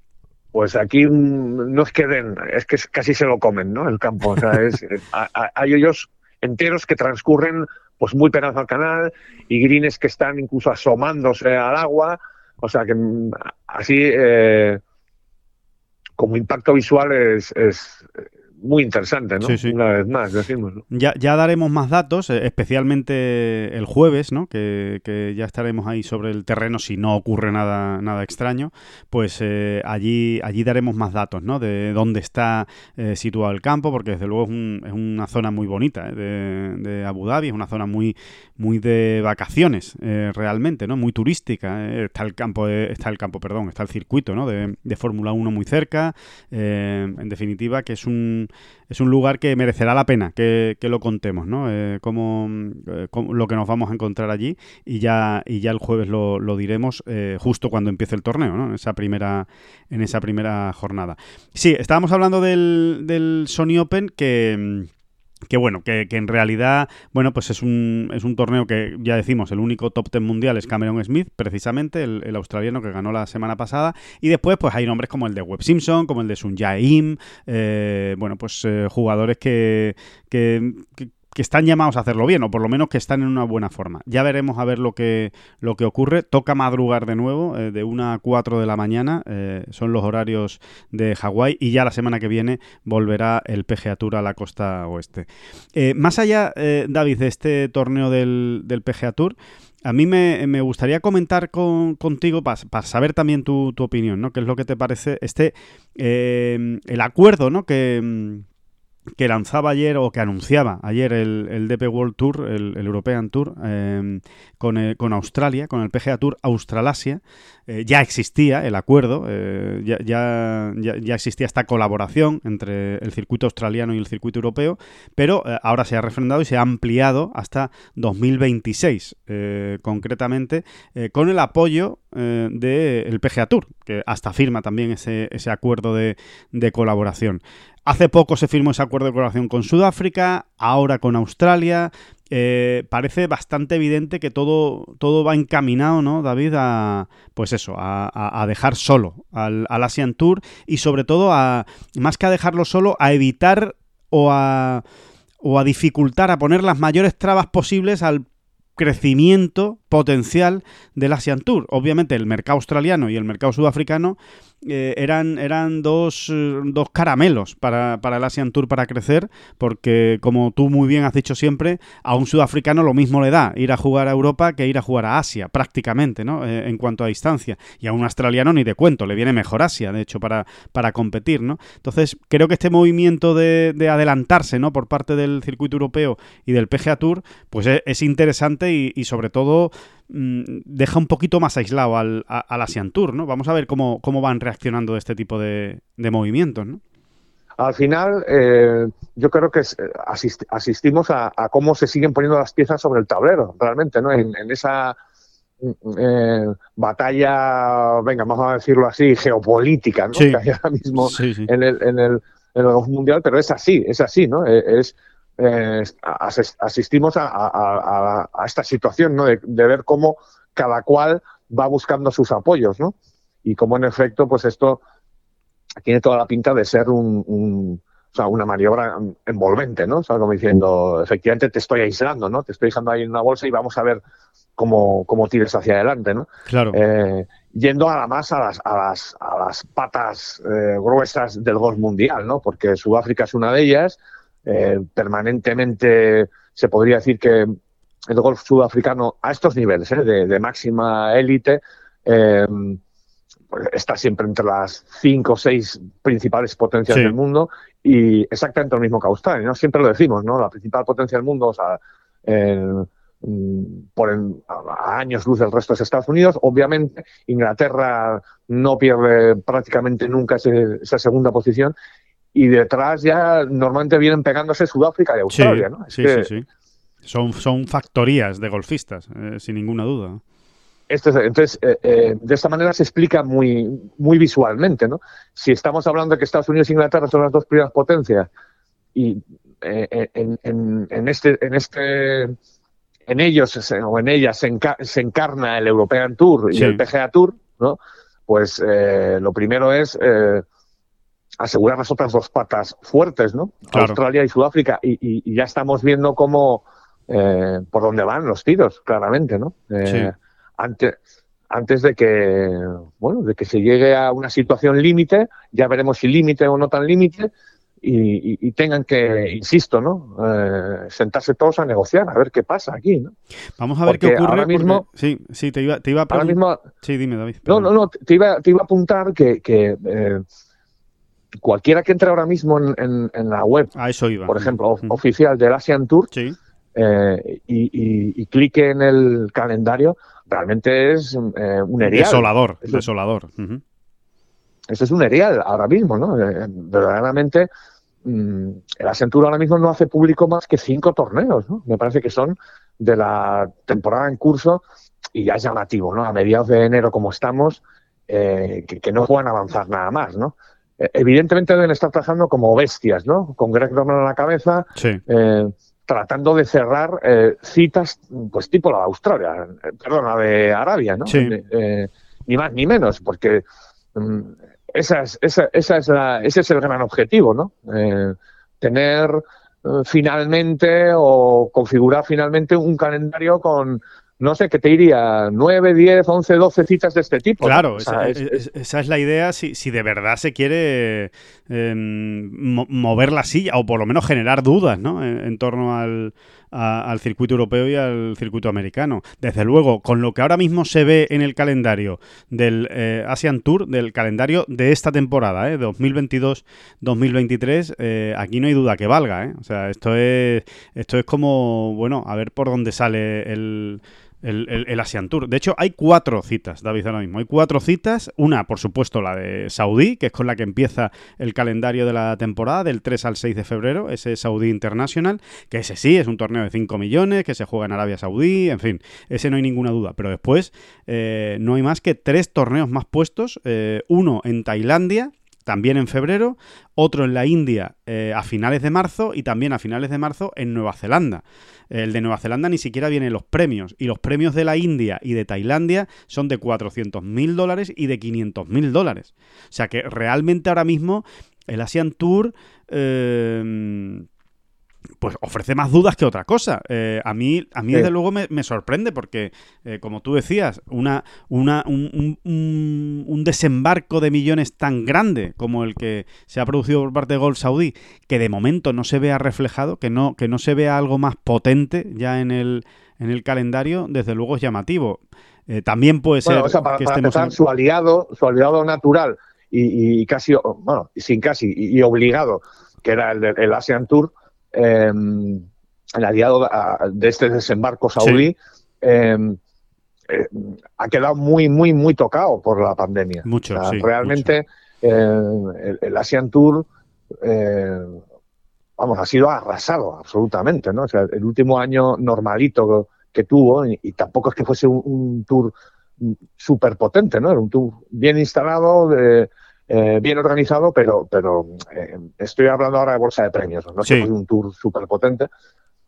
Pues aquí no es que den, es que casi se lo comen, ¿no? El campo. O sea, es, hay ellos enteros que transcurren pues muy pegados al canal y greens que están incluso asomándose al agua. O sea que mm, así, eh, como impacto visual, es, muy interesante, ¿no? Una vez más, decimos. Ya, ya daremos más datos, eh, especialmente el jueves, ¿no? Que, ya estaremos ahí sobre el terreno si no ocurre nada, nada extraño. Pues eh, allí, allí daremos más datos, ¿no? De dónde está eh, situado el campo, porque desde luego es, una zona muy bonita de, de, Abu Dhabi, es una zona muy, muy de vacaciones, realmente, ¿no? Muy turística. Está el campo, está el campo, perdón, está el circuito, ¿no? De, de Fórmula 1 muy cerca. en definitiva, que es un es un lugar que merecerá la pena que, lo contemos, ¿no? Eh, como, eh, lo que nos vamos a encontrar allí y ya, y ya el jueves lo, diremos eh, justo cuando empiece el torneo, ¿no? En esa primera, en esa primera jornada. Sí, estábamos hablando del, del Sony Open que que bueno, que, en realidad, bueno, pues es un, es un torneo que ya decimos, el único top ten mundial es Cameron Smith, precisamente, el, australiano que ganó la semana pasada, y después pues hay nombres como el de Webb Simpson, como el de Sun Jae eh, bueno, pues eh, jugadores que, que que están llamados a hacerlo bien, o por lo menos que están en una buena forma. Ya veremos a ver lo que, lo que ocurre. Toca madrugar de nuevo, eh, de 1 a 4 de la mañana, eh, son los horarios de Hawái, y ya la semana que viene volverá el PGA Tour a la costa oeste. Eh, más allá, David, de este torneo del, del PGA Tour, a mí me, gustaría comentar contigo para saber también tu, tu, opinión, ¿no? ¿Qué es lo que te parece este el acuerdo, ¿no? Que, que lanzaba ayer o que anunciaba ayer el, el DP World Tour, el, European Tour, em, con, con, Australia, con el PGA Tour Australasia, eh, ya existía el acuerdo, eh, ya, ya, existía esta colaboración entre el circuito australiano y el circuito europeo, pero ahora se ha refrendado y se ha ampliado hasta 2026, concretamente, con el apoyo del PGA Tour, que hasta firma también ese, ese acuerdo de, de colaboración. Hace poco se firmó ese acuerdo de colaboración con Sudáfrica, ahora con Australia. Eh, parece bastante evidente que todo, todo va encaminado, ¿no, David? A, pues eso, a, dejar solo al, Asian Tour y sobre todo a, más que a dejarlo solo, a evitar o a, o a dificultar, a poner las mayores trabas posibles al crecimiento potencial del Asian Tour. Obviamente el mercado australiano y el mercado sudafricano eh, eran, eran dos, dos caramelos para, para, el Asian Tour para crecer, porque como tú muy bien has dicho siempre, a un sudafricano lo mismo le da ir a jugar a Europa que ir a jugar a Asia, prácticamente, ¿no? Eh, en cuanto a distancia. Y a un australiano ni de cuento, le viene mejor Asia, de hecho, para, para competir, ¿no? Entonces, creo que este movimiento de, adelantarse, ¿no? Por parte del circuito europeo y del PGA Tour, pues es, interesante y, sobre todo deja un poquito más aislado al, al Asian Tour, ¿no? Vamos a ver cómo, cómo van reaccionando este tipo de, movimientos, ¿no? Al final, eh, yo creo que asistimos a, cómo se siguen poniendo las piezas sobre el tablero, realmente, ¿no? En, esa mm, eh, batalla, venga, vamos a decirlo así, geopolítica, ¿no? Que hay ahora mismo En, el, en, el, en el mundial, pero es así, es así, ¿no? Eh, es, eh, asistimos a, esta situación, ¿no? De, ver cómo cada cual va buscando sus apoyos, ¿no? Y cómo en efecto, pues esto tiene toda la pinta de ser un, o sea, una maniobra envolvente, ¿no? O sea, como diciendo, efectivamente te estoy aislando, ¿no? Te estoy dejando ahí en una bolsa y vamos a ver cómo, cómo tires hacia adelante, ¿no? Claro. Eh, yendo a la más a las, a las, a las patas eh, gruesas del golf mundial, ¿no? Porque Sudáfrica es una de ellas, eh, permanentemente se podría decir que el golf sudafricano a estos niveles eh, de, máxima élite eh, pues está siempre entre las cinco o seis principales potencias del mundo y exactamente lo mismo que Australia, ¿no? Siempre lo decimos, ¿no? La principal potencia del mundo, o sea, mm, por a años luz del resto de Estados Unidos. Obviamente, Inglaterra no pierde prácticamente nunca esa segunda posición y detrás ya normalmente vienen pegándose Sudáfrica y Australia, ¿no? sí, sí, sí. Son, son factorías de golfistas, eh, sin ninguna duda. entonces, eh, eh, de esta manera se explica muy, muy visualmente, ¿no? Si estamos hablando de que Estados Unidos e Inglaterra son las dos primeras potencias y en, en, este, en este, en ellos o en ellas se, encarna el European Tour y el PGA Tour, ¿no? Pues lo primero es asegurar las otras dos patas fuertes, ¿no? Australia y Sudáfrica. Y, ya estamos viendo cómo, eh, por dónde van los tiros, claramente, ¿no? Eh, antes, antes de que, bueno, de que se llegue a una situación límite, ya veremos si límite o no tan límite, y, tengan que, insisto, ¿no? Eh, sentarse todos a negociar, a ver qué pasa aquí, ¿no? Vamos a ver qué ocurre. Ahora mismo, sí, sí, te iba, te iba a ahora mismo, Sí, dime, David. No, no, no, te iba, te iba a apuntar que, que cualquiera que entre ahora mismo en, la web, por ejemplo, oficial del Asian Tour, eh, y, clique en el calendario, realmente es eh, un erial. Desolador, desolador. Eso es un erial ahora mismo, ¿no? Eh, verdaderamente, mm, el Asian Tour ahora mismo no hace público más que cinco torneos, ¿no? Me parece que son de la temporada en curso y ya es llamativo, ¿no? A mediados de enero como estamos, que, que, no puedan avanzar nada más, ¿no? Eh, evidentemente deben estar trabajando como bestias, ¿no? Con Greg Norman a la cabeza, eh, tratando de cerrar eh, citas, pues tipo la de Australia, perdón, la de Arabia, ¿no? ni más ni menos, porque mm, esa es, esa, esa es la, ese es el gran objetivo, ¿no? tener finalmente o configurar finalmente un calendario con no sé, ¿qué te diría? 9, 10, 11, 12 citas de este tipo. Claro, esa, es, la idea si, si de verdad se quiere em, mover la silla o por lo menos generar dudas ¿no? en, torno al, al, circuito europeo y al circuito americano. Desde luego, con lo que ahora mismo se ve en el calendario del eh, Asian Tour, del calendario de esta temporada, ¿eh? 2022-2023, eh, aquí no hay duda que valga. ¿eh? O sea, esto es, esto es como, bueno, a ver por dónde sale el el, Asian Tour. De hecho, hay cuatro citas, David, ahora mismo. Hay cuatro citas. Una, por supuesto, la de Saudí, que es con la que empieza el calendario de la temporada, del 3 al 6 de febrero, ese Saudí International, que ese sí es un torneo de 5 millones, que se juega en Arabia Saudí, en fin, ese no hay ninguna duda. Pero después eh, no hay más que tres torneos más puestos, eh, uno en Tailandia, también en febrero, otro en la India eh, a finales de marzo y también a finales de marzo en Nueva Zelanda. El de Nueva Zelanda ni siquiera vienen los premios y los premios de la India y de Tailandia son de 400.000 dólares y de 500.000 dólares. O sea que realmente ahora mismo el Asian Tour... Eh, pues ofrece más dudas que otra cosa. Eh, a mí, a mí desde luego me, sorprende porque, eh, como tú decías, una, una, un, un, desembarco de millones tan grande como el que se ha producido por parte de Gol Saudí, que de momento no se vea reflejado, que no, que no se vea algo más potente ya en el, en el calendario, desde luego es llamativo. Eh, también puede ser que estemos su aliado, su aliado natural y, casi, bueno, sin casi y, obligado, que era el, el Asian Tour Em, el aliado de este desembarco saudí, em, eh, ha quedado muy, muy, muy tocado por la pandemia. Mucho, Realmente eh, el, Asian Tour, vamos, ha sido arrasado absolutamente, ¿no? O sea, el último año normalito que tuvo, y, tampoco es que fuese un, tour súper potente, ¿no? Era un tour bien instalado, de, eh, bien organizado, pero, pero eh, estoy hablando ahora de bolsa de premios, no sé, un tour súper potente.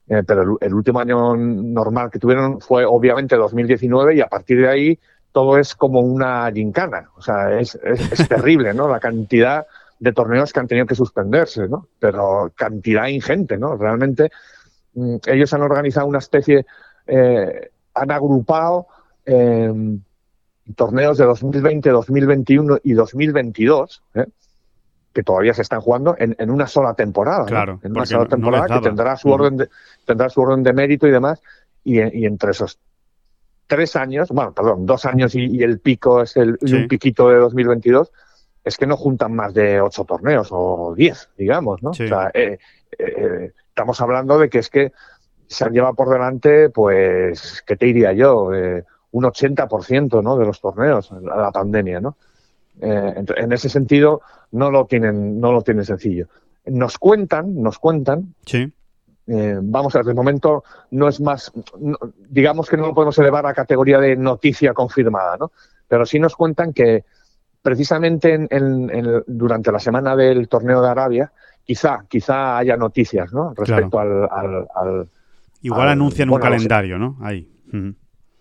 Eh, pero el, último año normal que tuvieron fue obviamente 2019 y a partir de ahí todo es como una gincana. O sea, es, es, terrible, ¿no? La cantidad de torneos que han tenido que suspenderse, ¿no? Pero cantidad ingente, ¿no? Realmente mm, ellos han organizado una especie, han agrupado torneos de 2020, 2021 y 2022, ¿eh? que todavía se están jugando en, una sola temporada. Claro, En una sola temporada que tendrá su, orden de, tendrá su orden de mérito y demás. Y, entre esos tres años, bueno, perdón, dos años y, el pico es el, un piquito de 2022, es que no juntan más de ocho torneos o diez, digamos, ¿no? O sea, eh, eh, estamos hablando de que es que se han llevado por delante, pues, ¿qué te diría yo? Un 80% ¿no? de los torneos a la pandemia. ¿no? Eh, en ese sentido, no lo, tienen, no lo tienen sencillo. Nos cuentan, nos cuentan. Sí. Eh, vamos a ver, de momento no es más, digamos que no lo podemos elevar a categoría de noticia confirmada, ¿no? Pero sí nos cuentan que precisamente en, durante la semana del torneo de Arabia, quizá, quizá haya noticias, ¿no? Respecto al, Igual anuncian un calendario, ¿no? Ahí.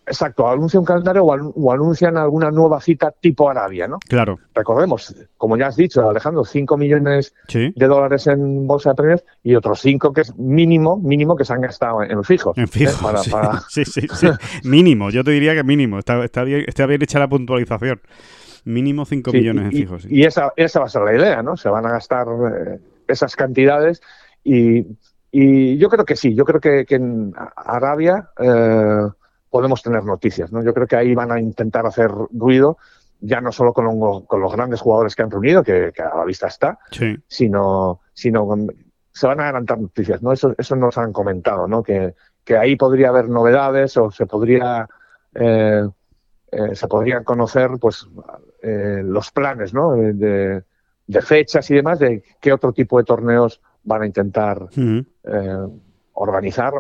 Exacto, anuncia un calendario o, anuncian alguna nueva cita tipo Arabia, ¿no? Claro. Recordemos, como ya has dicho, Alejandro, 5 millones de dólares en bolsa de premios y otros 5 que es mínimo, mínimo que se han gastado en fijos. En fijos, ¿eh? sí, sí, sí, mínimo, yo te diría que mínimo, está, está, bien, está bien hecha la puntualización. Mínimo 5 millones en fijos. Y esa, esa va a ser la idea, ¿no? Se van a gastar eh, esas cantidades y, y, yo creo que sí, yo creo que, que en Arabia... Eh, podemos tener noticias. ¿no? Yo creo que ahí van a intentar hacer ruido, ya no solo con, los grandes jugadores que han reunido, que, a la vista está, sino, sino se van a adelantar noticias. ¿no? Eso, eso nos han comentado, ¿no? que, que ahí podría haber novedades o se podría... Eh, eh, se podrían conocer pues eh, los planes ¿no? de, fechas y demás de qué otro tipo de torneos van a intentar organizar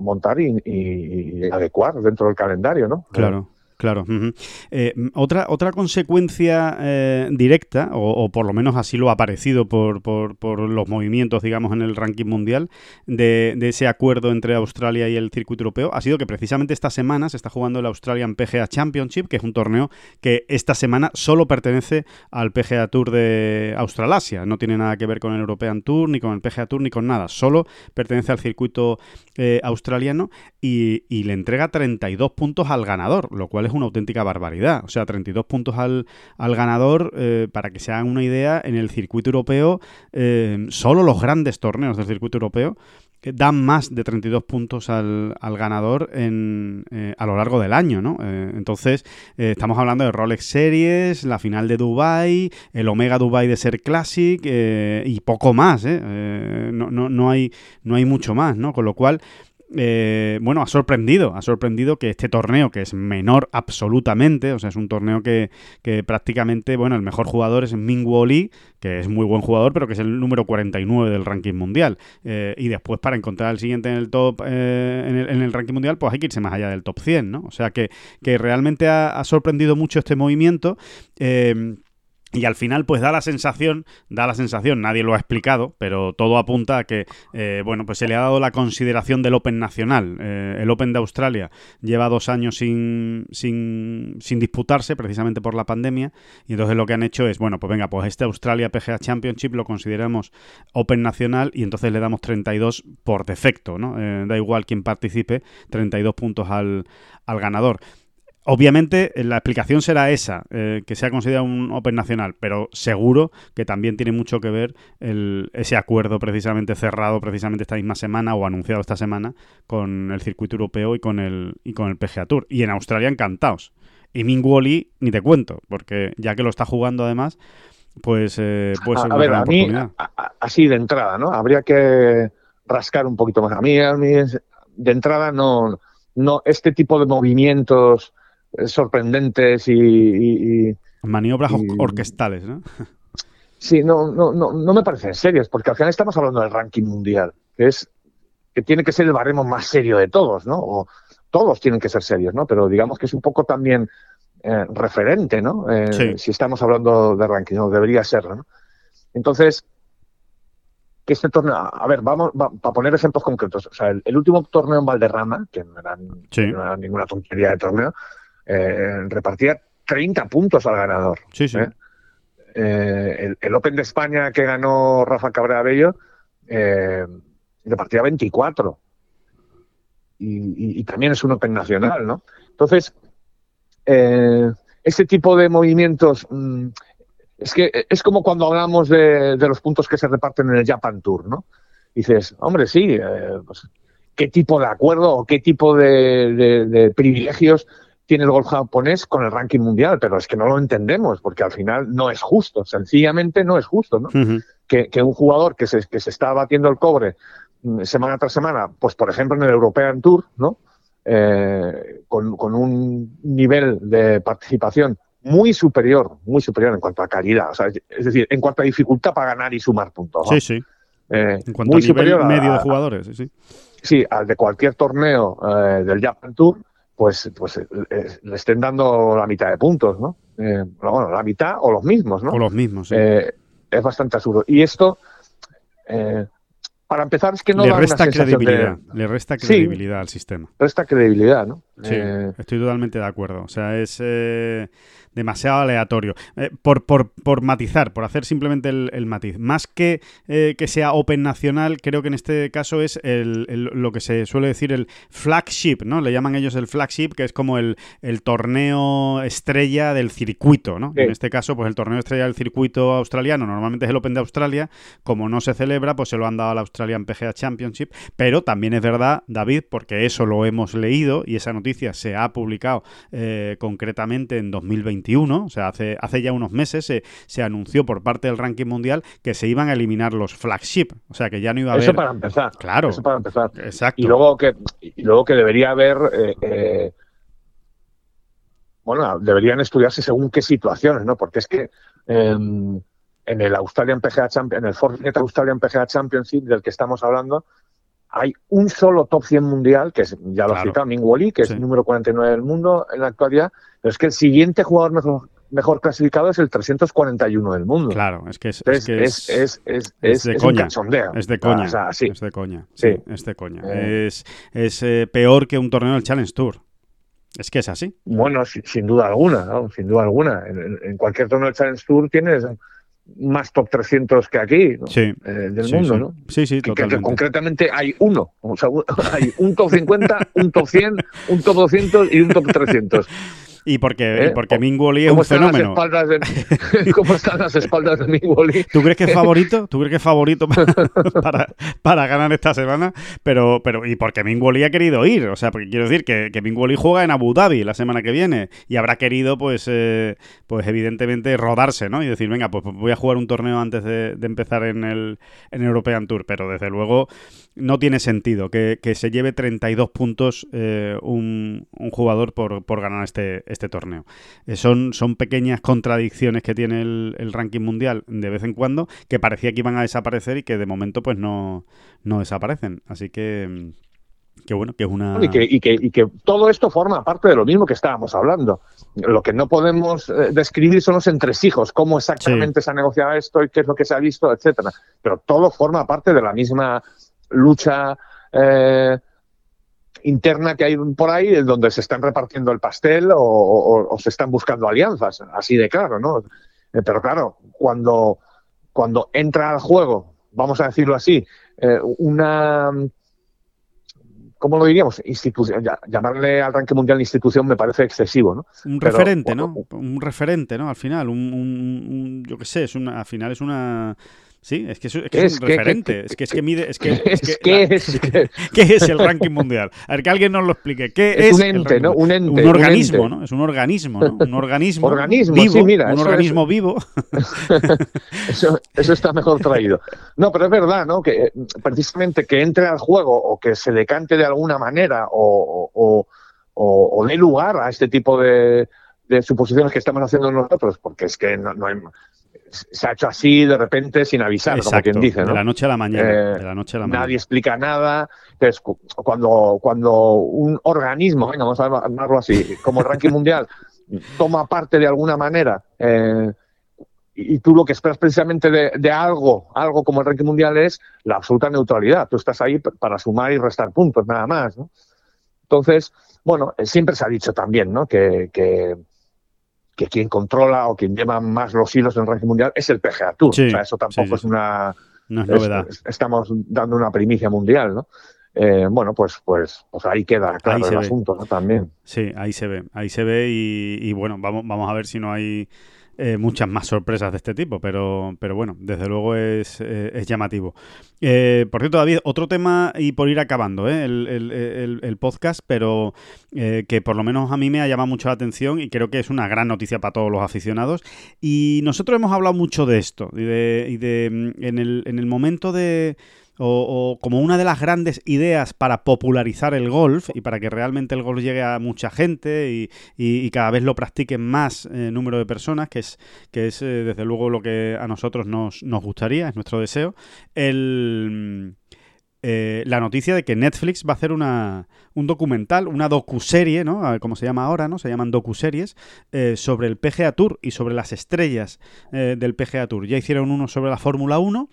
montar y, adecuar dentro del calendario, ¿no? Claro. Claro. Eh, otra, otra consecuencia eh, directa, o, por lo menos así lo ha parecido por, por, los movimientos, digamos, en el ranking mundial de, ese acuerdo entre Australia y el circuito europeo, ha sido que precisamente esta semana se está jugando el Australian PGA Championship, que es un torneo que esta semana solo pertenece al PGA Tour de Australasia. No tiene nada que ver con el European Tour, ni con el PGA Tour, ni con nada. Solo pertenece al circuito eh, australiano y, y le entrega 32 puntos al ganador, lo cual es una auténtica barbaridad. O sea, 32 puntos al, al ganador, eh, para que se hagan una idea, en el circuito europeo, eh, solo los grandes torneos del circuito europeo que dan más de 32 puntos al, al ganador en, eh, a lo largo del año, ¿no? entonces, estamos hablando de Rolex Series, la final de Dubai, el Omega Dubai de Ser Classic y poco más, ¿eh? No, no, no, hay, no hay mucho más, ¿no? Con lo cual, eh, bueno, ha sorprendido, ha sorprendido que este torneo, que es menor absolutamente, o sea, es un torneo que, que prácticamente, bueno, el mejor jugador es Mingwu Lee, que es muy buen jugador, pero que es el número 49 del ranking mundial. Eh, y después, para encontrar el siguiente en el top, eh, en, el, ranking mundial, pues hay que irse más allá del top 100, ¿no? O sea, que, que realmente ha, ha sorprendido mucho este movimiento. Eh, y al final, pues da la sensación, da la sensación, nadie lo ha explicado, pero todo apunta a que, eh, bueno, pues se le ha dado la consideración del Open nacional. Eh, el Open de Australia lleva dos años sin, sin, sin, disputarse, precisamente por la pandemia, y entonces lo que han hecho es, bueno, pues venga, pues este Australia PGA Championship lo consideramos Open nacional y entonces le damos 32 por defecto, ¿no? Eh, da igual quien participe, 32 puntos al, al ganador. Obviamente la explicación será esa, eh, que sea considerado un Open nacional, pero seguro que también tiene mucho que ver el, ese acuerdo precisamente cerrado precisamente esta misma semana o anunciado esta semana con el circuito europeo y con el, y con el PGA Tour. Y en Australia encantados. Y Minguoli ni te cuento, porque ya que lo está jugando además, pues eh, puede ser a, ver, a mí, así de entrada, ¿no? Habría que rascar un poquito más. A mí, a mí de entrada no, no este tipo de movimientos sorprendentes y... Maniobras orquestales, ¿no? Sí, no, no, no, no me parecen serias, porque al final estamos hablando del ranking mundial, que es que tiene que ser el baremo más serio de todos, ¿no? O todos tienen que ser serios, ¿no? Pero digamos que es un poco también eh, referente, ¿no? Eh, si estamos hablando de ranking, no debería serlo, ¿no? Entonces, que este torneo, a ver, vamos, para poner ejemplos concretos, o sea, el, último torneo en Valderrama, que no era, no era ninguna tontería de torneo, eh, repartía 30 puntos al ganador. Sí, sí. ¿eh? Eh, el, Open de España que ganó Rafa Cabrera Bello repartía 24. Y, también es un Open nacional, ¿no? Entonces, este tipo de movimientos mm, es que es como cuando hablamos de, los puntos que se reparten en el Japan Tour, ¿no? Dices, hombre, sí, pues, ¿qué tipo de acuerdo o qué tipo de privilegios tiene el golf japonés con el ranking mundial, pero es que no lo entendemos, porque al final no es justo, sencillamente no es justo, ¿no? que, un jugador que se, que se está batiendo el cobre mm, semana tras semana, pues por ejemplo en el European Tour, ¿no? Eh, con, un nivel de participación muy superior, muy superior en cuanto a calidad, o sea, es decir, en cuanto a dificultad para ganar y sumar puntos. Sí, sí. Eh, en cuanto muy a superior medio de jugadores. Sí, al de cualquier torneo eh, del Japan Tour, pues, pues eh, eh, le estén dando la mitad de puntos, ¿no? Eh, bueno, la mitad o los mismos, ¿no? O los mismos, sí. es bastante absurdo. Y esto, para empezar, es que no le resta credibilidad, le resta credibilidad al sistema. Resta credibilidad, ¿no? Sí, estoy totalmente de acuerdo. O sea, es demasiado aleatorio. Eh, por, por, por, matizar, por hacer simplemente el, matiz. Más que eh, que sea Open Nacional, creo que en este caso es el, lo que se suele decir el flagship, ¿no? Le llaman ellos el flagship, que es como el, torneo estrella del circuito, ¿no? En este caso, pues el torneo estrella del circuito australiano, normalmente es el Open de Australia, como no se celebra, pues se lo han dado al Australian PGA Championship, pero también es verdad, David, porque eso lo hemos leído y esa noticia se ha publicado eh, concretamente en 2021 o sea, hace, hace ya unos meses se, se, anunció por parte del ranking mundial que se iban a eliminar los flagship, o sea, que ya no iba a haber... Eso para empezar. Claro. Eso para empezar. Exacto. Y luego que, y luego que debería haber... Eh, eh, bueno, deberían estudiarse según qué situaciones, ¿no? Porque es que em, en el Australian PGA Champions, en el Fortnite Australian PGA Championship del que estamos hablando, hay un solo top 100 mundial, que es, ya lo claro. citado, Ming Woli, que es el número 49 del mundo en la actualidad, pero es que el siguiente jugador mejor, mejor clasificado es el 341 del mundo. Claro, es que es, es, que es, es, es, de coña. Un es de coña. O sea, sí. Es de coña. Sí, es de coña. Eh. Es, es eh, peor que un torneo del Challenge Tour. Es que es así. Bueno, sin, sin duda alguna, ¿no? sin duda alguna. En, en, cualquier torneo del Challenge Tour tienes más top 300 que aquí eh, del mundo, sí. ¿no? Sí, sí, totalmente. Que, concretamente hay uno, o sea, hay un top 50, un top 100, un top 200 y un top 300. Y porque, ¿Eh? porque Mingwoli es un fenómeno. ¿Cómo están las espaldas de Mingwoli? ¿Tú crees que es favorito? ¿Tú crees que es favorito para, para, ganar esta semana? Pero, pero, y porque Mingwoli ha querido ir. O sea, porque quiero decir que, que Mingwoli juega en Abu Dhabi la semana que viene y habrá querido, pues, eh, pues evidentemente, rodarse, ¿no? Y decir, venga, pues voy a jugar un torneo antes de, empezar en el, en European Tour. Pero desde luego no tiene sentido que, se lleve 32 puntos eh, un, jugador por, por ganar este, este torneo. Eh, son, son pequeñas contradicciones que tiene el, ranking mundial de vez en cuando que parecía que iban a desaparecer y que de momento pues no, no desaparecen. Así que... Que bueno, que es una. Y que, y, que, y que, todo esto forma parte de lo mismo que estábamos hablando. Lo que no podemos eh, describir son los entresijos, cómo exactamente se ha negociado esto y qué es lo que se ha visto, etcétera. Pero todo forma parte de la misma lucha eh, interna que hay por ahí, en donde se están repartiendo el pastel o, se están buscando alianzas, así de claro, ¿no? Eh, pero claro, cuando, cuando entra al juego, vamos a decirlo así, eh, una ¿cómo lo diríamos? Institución, llamarle al ranking mundial institución me parece excesivo, ¿no? Un referente, ¿no? Un referente, ¿no? Al final, un, un yo qué sé, es una, al final es una Sí, es que es, que un referente. es que es que mide. Es que, es ¿qué, es, ¿Qué es el ranking mundial? A ver, que alguien nos lo explique. ¿Qué es, un ente, ¿no? Un ente. Un organismo, ¿no? Es un organismo, ¿no? Un organismo. organismo, vivo, sí, mira. Un organismo vivo. eso, eso está mejor traído. No, pero es verdad, ¿no? Que eh, precisamente que entre al juego o que se decante de alguna manera o, o, o, o dé lugar a este tipo de, de suposiciones que estamos haciendo nosotros, porque es que no, no hay se ha hecho así de repente sin avisar, como quien dice. ¿no? De la noche a la mañana. Eh, de la noche a la mañana. Nadie explica nada. Entonces, cuando, cuando un organismo, venga, vamos a llamarlo así, como el ranking mundial, toma parte de alguna manera, eh, y tú lo que esperas precisamente de, algo, algo como el ranking mundial es la absoluta neutralidad. Tú estás ahí para sumar y restar puntos, nada más. ¿no? Entonces, bueno, eh, siempre se ha dicho también ¿no? que, que que quien controla o quien lleva más los hilos en el ranking mundial es el PGA Tour. o sea, eso tampoco es una... No es novedad. estamos dando una primicia mundial, ¿no? Eh, bueno, pues, pues, pues ahí queda claro el asunto, ¿no? También. Sí, ahí se ve, ahí se ve y, y bueno, vamos, vamos a ver si no hay eh, muchas más sorpresas de este tipo, pero, pero bueno, desde luego es, eh, llamativo. Eh, por cierto, David, otro tema y por ir acabando el, podcast, pero que por lo menos a mí me ha llamado mucho la atención y creo que es una gran noticia para todos los aficionados. Y nosotros hemos hablado mucho de esto y de, y de mm, en, el, en el momento de o, como una de las grandes ideas para popularizar el golf y para que realmente el golf llegue a mucha gente y, cada vez lo practiquen más eh, número de personas, que es, que es eh, desde luego lo que a nosotros nos, nos gustaría, es nuestro deseo, el... Eh, la noticia de que Netflix va a hacer una, un documental, una docuserie, ¿no? Como se llama ahora, ¿no? Se llaman docuseries, sobre el PGA Tour y sobre las estrellas del PGA Tour. Ya hicieron uno sobre la Fórmula 1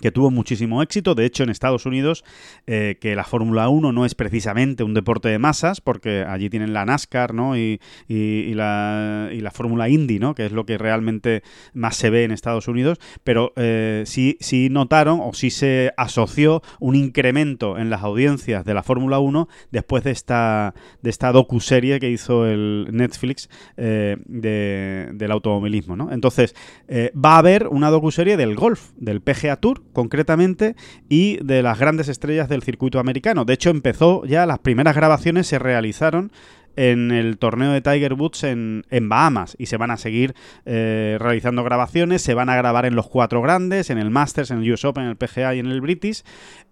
que tuvo muchísimo éxito. De hecho, en Estados Unidos, eh, que la Fórmula 1 no es precisamente un deporte de masas, porque allí tienen la NASCAR ¿no? y, la, Fórmula Indy, ¿no? que es lo que realmente más se ve en Estados Unidos, pero eh, sí, sí notaron o sí se asoció un incremento en las audiencias de la Fórmula 1 después de esta, de esta docuserie que hizo el Netflix eh, del automovilismo. ¿no? Entonces, va a haber una docuserie del golf, del PGA Tour, concretamente, y de las grandes estrellas del circuito americano. De hecho, empezó ya, las primeras grabaciones se realizaron en el torneo de Tiger Woods en, Bahamas y se van a seguir eh, realizando grabaciones, se van a grabar en los cuatro grandes, en el Masters, en el US Open, en el PGA y en el British,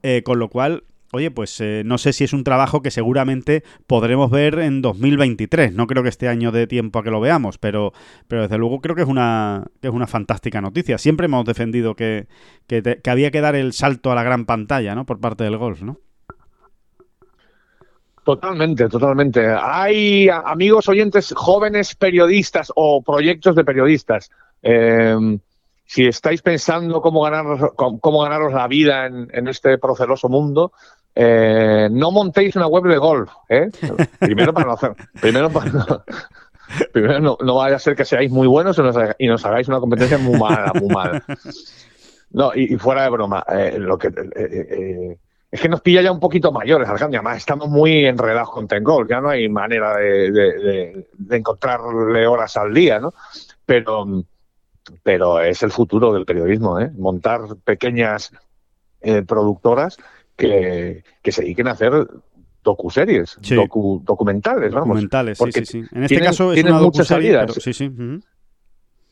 eh, con lo cual Oye, pues eh, no sé si es un trabajo que seguramente podremos ver en 2023. No creo que este año dé tiempo a que lo veamos, pero, pero desde luego creo que es una, que es una fantástica noticia. Siempre hemos defendido que, que, había que dar el salto a la gran pantalla, ¿no? Por parte del golf, ¿no? Totalmente, totalmente. Hay amigos oyentes, jóvenes periodistas o proyectos de periodistas. Em, si estáis pensando cómo ganaros, cómo ganaros la vida en, en este proceloso mundo, eh, no montéis una web de golf, ¿eh? Primero para no hacer, primero para no, primero no, vaya a ser que seáis muy buenos y nos, hagáis una competencia muy mala, muy mala. No, y, fuera de broma, eh, lo que es que nos pilla ya un poquito mayores, Alejandro. Además, estamos muy enredados con Tengol, ya no hay manera de, encontrarle horas al día, ¿no? Pero, pero es el futuro del periodismo, ¿eh? Montar pequeñas eh, productoras que, se dediquen a hacer docuseries, documentales, vamos. Documentales, sí, sí, sí. En este caso es una muchas salidas. sí, sí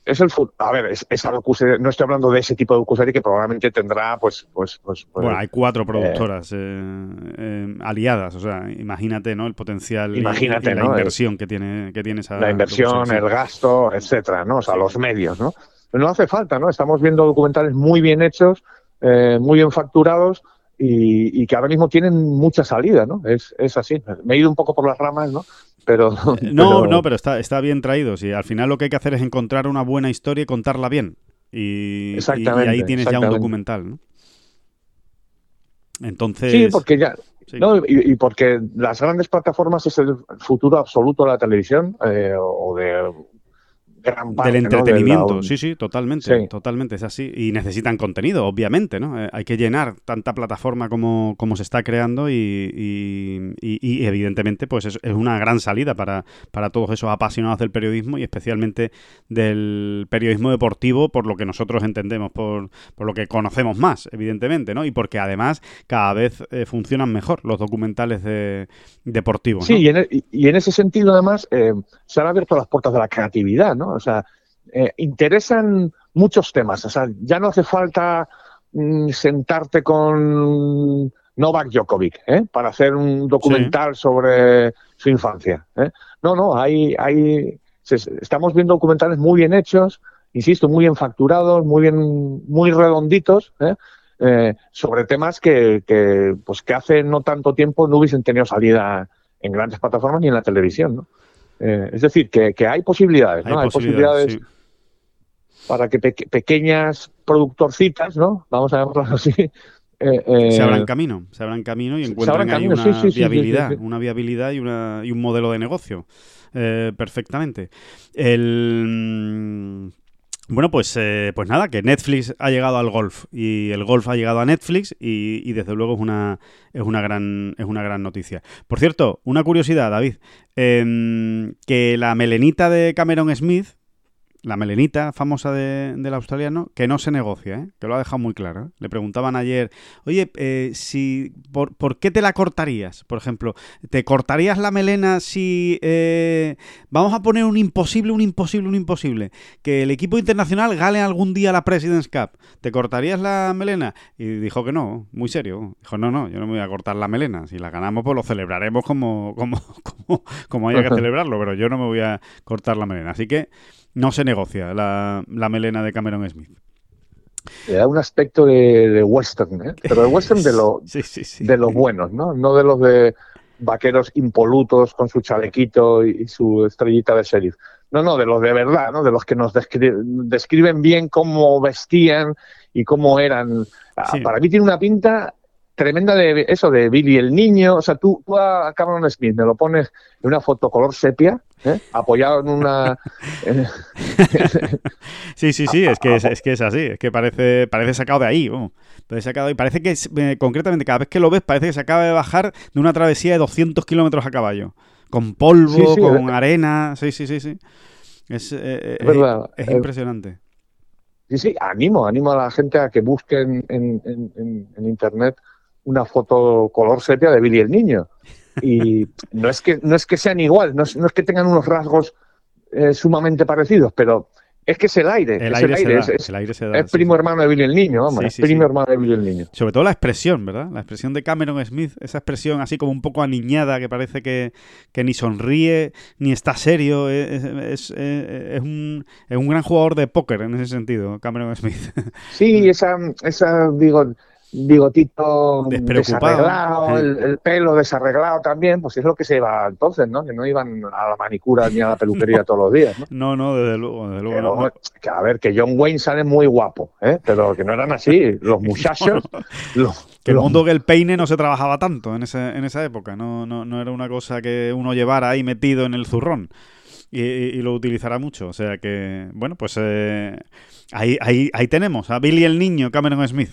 es el a ver, es, esa no estoy hablando de ese tipo de docuserie que probablemente tendrá, pues, pues, pues, pues bueno, hay cuatro eh, productoras eh, eh, aliadas, o sea, imagínate, ¿no? El potencial imagínate, y, la inversión que tiene, que tiene esa la inversión, el gasto, etcétera, ¿no? O sea, los medios, ¿no? Pero no hace falta, ¿no? Estamos viendo documentales muy bien hechos, muy bien facturados y, que ahora mismo tienen mucha salida, ¿no? Es, es así. Me he ido un poco por las ramas, ¿no? Pero, no, no, pero está, está bien traído. Sí. Al final lo que hay que hacer es encontrar una buena historia y contarla bien. Y, ahí tienes ya un documental, ¿no? Entonces... Sí, porque ya... y, porque las grandes plataformas es el futuro absoluto de la televisión eh, o de del entretenimiento, sí, sí, totalmente, totalmente, es así. Y necesitan contenido, obviamente, ¿no? Eh, hay que llenar tanta plataforma como, como se está creando y, y, evidentemente, pues es, una gran salida para, para todos esos apasionados del periodismo y especialmente del periodismo deportivo, por lo que nosotros entendemos, por, por lo que conocemos más, evidentemente, ¿no? Y porque además cada vez eh, funcionan mejor los documentales de, deportivos. Sí, y, en, e, y, en, ese sentido, además, eh, se han abierto las puertas de la creatividad, ¿no? O sea, eh, interesan muchos temas. O sea, ya no hace falta mm, sentarte con Novak Djokovic ¿eh? para hacer un documental sobre su infancia. ¿eh? No, no, hay, hay, estamos viendo documentales muy bien hechos, insisto, muy bien facturados, muy bien, muy redonditos. sobre temas que, que, pues que hace no tanto tiempo no hubiesen tenido salida en grandes plataformas ni en la televisión. ¿no? Eh, es decir, que, hay posibilidades, ¿no? Hay, posibilidades, para que pequeñas productorcitas, ¿no? Vamos a llamarlas así. Eh, eh, se abran camino, se abran camino y encuentren ahí una viabilidad, una viabilidad y, una, y un modelo de negocio. perfectamente. El bueno, pues, eh, pues nada, que Netflix ha llegado al golf y el golf ha llegado a Netflix y, desde luego es una, es, una gran, es una gran noticia. Por cierto, una curiosidad, David, em, que la melenita de Cameron Smith, la melenita famosa de, del australiano, que no se negocia, ¿eh? que lo ha dejado muy claro. ¿eh? Le preguntaban ayer, oye, eh, si, por, por, qué te la cortarías? Por ejemplo, ¿te cortarías la melena si vamos a poner un imposible, un imposible, un imposible? Que el equipo internacional gane algún día la President's Cup. ¿Te cortarías la melena? Y dijo que no, muy serio. Dijo, no, no, yo no me voy a cortar la melena. Si la ganamos, pues lo celebraremos como, como, como, como haya que celebrarlo, pero yo no me voy a cortar la melena. Así que no se negocia la, melena de Cameron Smith. Le da un aspecto de, western, ¿eh? pero de western de, lo, de los buenos, ¿no? No de los de vaqueros impolutos con su chalequito y, su estrellita de sheriff. No, no, de los de verdad, ¿no? De los que nos describen bien cómo vestían y cómo eran. Ah, para mí tiene una pinta tremenda de eso, de Billy el niño. O sea, tú, a Cameron Smith me lo pones en una foto color sepia, ¿eh? apoyado en una. sí, sí, sí, es que es, que es así, es que parece, parece sacado de ahí. Parece sacado, y parece que, eh, concretamente, cada vez que lo ves, parece que se acaba de bajar de una travesía de 200 kilómetros a caballo. Con polvo, con arena. Sí, sí, sí, sí. Es, eh, es, impresionante. Sí, sí, animo, animo a la gente a que busquen en, en internet una foto color sepia de Billy el Niño. Y no es que, no es que sean igual, no es, no es que tengan unos rasgos eh, sumamente parecidos, pero es que es el aire. El, es aire, el aire, es, el aire se da, es primo hermano de Billy el Niño, vamos, es primo hermano de Billy el Niño. Sobre todo la expresión, ¿verdad? La expresión de Cameron Smith, esa expresión así como un poco aniñada que parece que, que ni sonríe ni está serio. Es, es, es, un, es un gran jugador de póker en ese sentido, Cameron Smith. Sí, esa, esa digo, bigotito desarreglado, el, pelo desarreglado también, pues es lo que se iba entonces, ¿no? Que no iban a la manicura ni a la peluquería todos los días, ¿no? No, no, desde luego, desde luego. Que, a ver, que John Wayne sale muy guapo, ¿eh? Pero que no eran así, los muchachos... que el mundo que el peine no se trabajaba tanto en, ese, en esa época, no, no, no era una cosa que uno llevara ahí metido en el zurrón. Y, lo utilizará mucho. O sea que, bueno, pues eh, ahí, ahí, ahí tenemos a Billy el Niño, Cameron Smith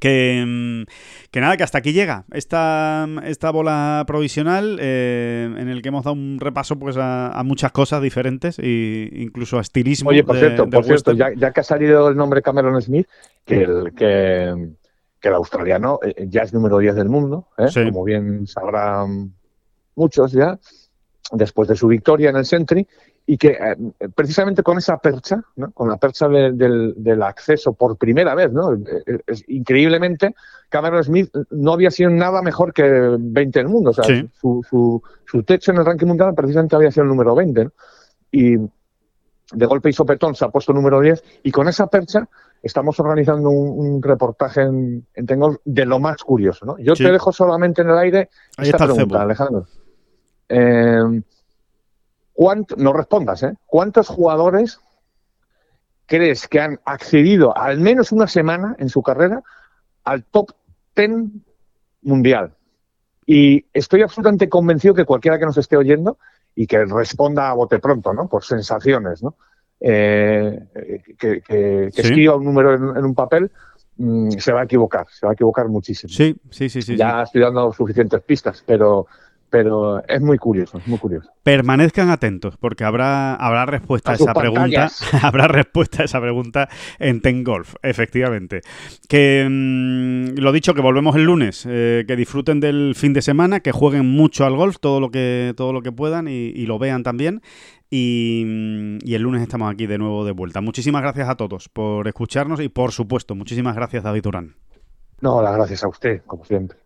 Que, mm, que, nada, que hasta aquí llega esta, esta bola provisional eh, en el que hemos dado un repaso pues a, muchas cosas diferentes e incluso a estilismo. Oye, por cierto, por cierto ya, ya, que ha salido el nombre Cameron Smith, que el, que, que el australiano eh, ya es número 10 del mundo, ¿eh? como bien sabrán muchos ya, después de su victoria en el Sentry, y que eh, precisamente con esa percha, con la percha del, acceso por primera vez, ¿no? Es, increíblemente, Cameron Smith no había sido nada mejor que 20 en el mundo. O sea, su, su, su, techo en el ranking mundial precisamente había sido el número 20. Y de golpe y sopetón se ha puesto número 10 y con esa percha estamos organizando un, reportaje en, en Tengol de lo más curioso. ¿no? Yo te dejo solamente en el aire esta pregunta, Alejandro. Eh, no respondas, ¿eh? ¿Cuántos jugadores crees que han accedido al menos una semana en su carrera al top 10 mundial? Y estoy absolutamente convencido que cualquiera que nos esté oyendo y que responda a bote pronto, ¿no? Por sensaciones, ¿no? Eh, que, escriba un número en, un papel, mm, se va a equivocar, se va a equivocar muchísimo. Sí, sí, sí, sí. Ya estoy dando suficientes pistas, pero pero es muy curioso, muy curioso. Permanezcan atentos, porque habrá, habrá respuesta a, esa pregunta. habrá respuesta a esa pregunta en Ten Golf, efectivamente. Que mm, lo dicho, que volvemos el lunes, eh, que disfruten del fin de semana, que jueguen mucho al golf, todo lo que, todo lo que puedan y, lo vean también. Y, mm, y, el lunes estamos aquí de nuevo de vuelta. Muchísimas gracias a todos por escucharnos y por supuesto, muchísimas gracias David Durán. No, las gracias a usted, como siempre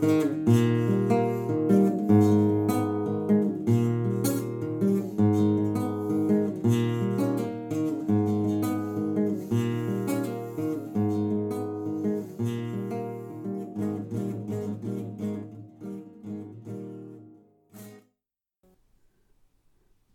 Música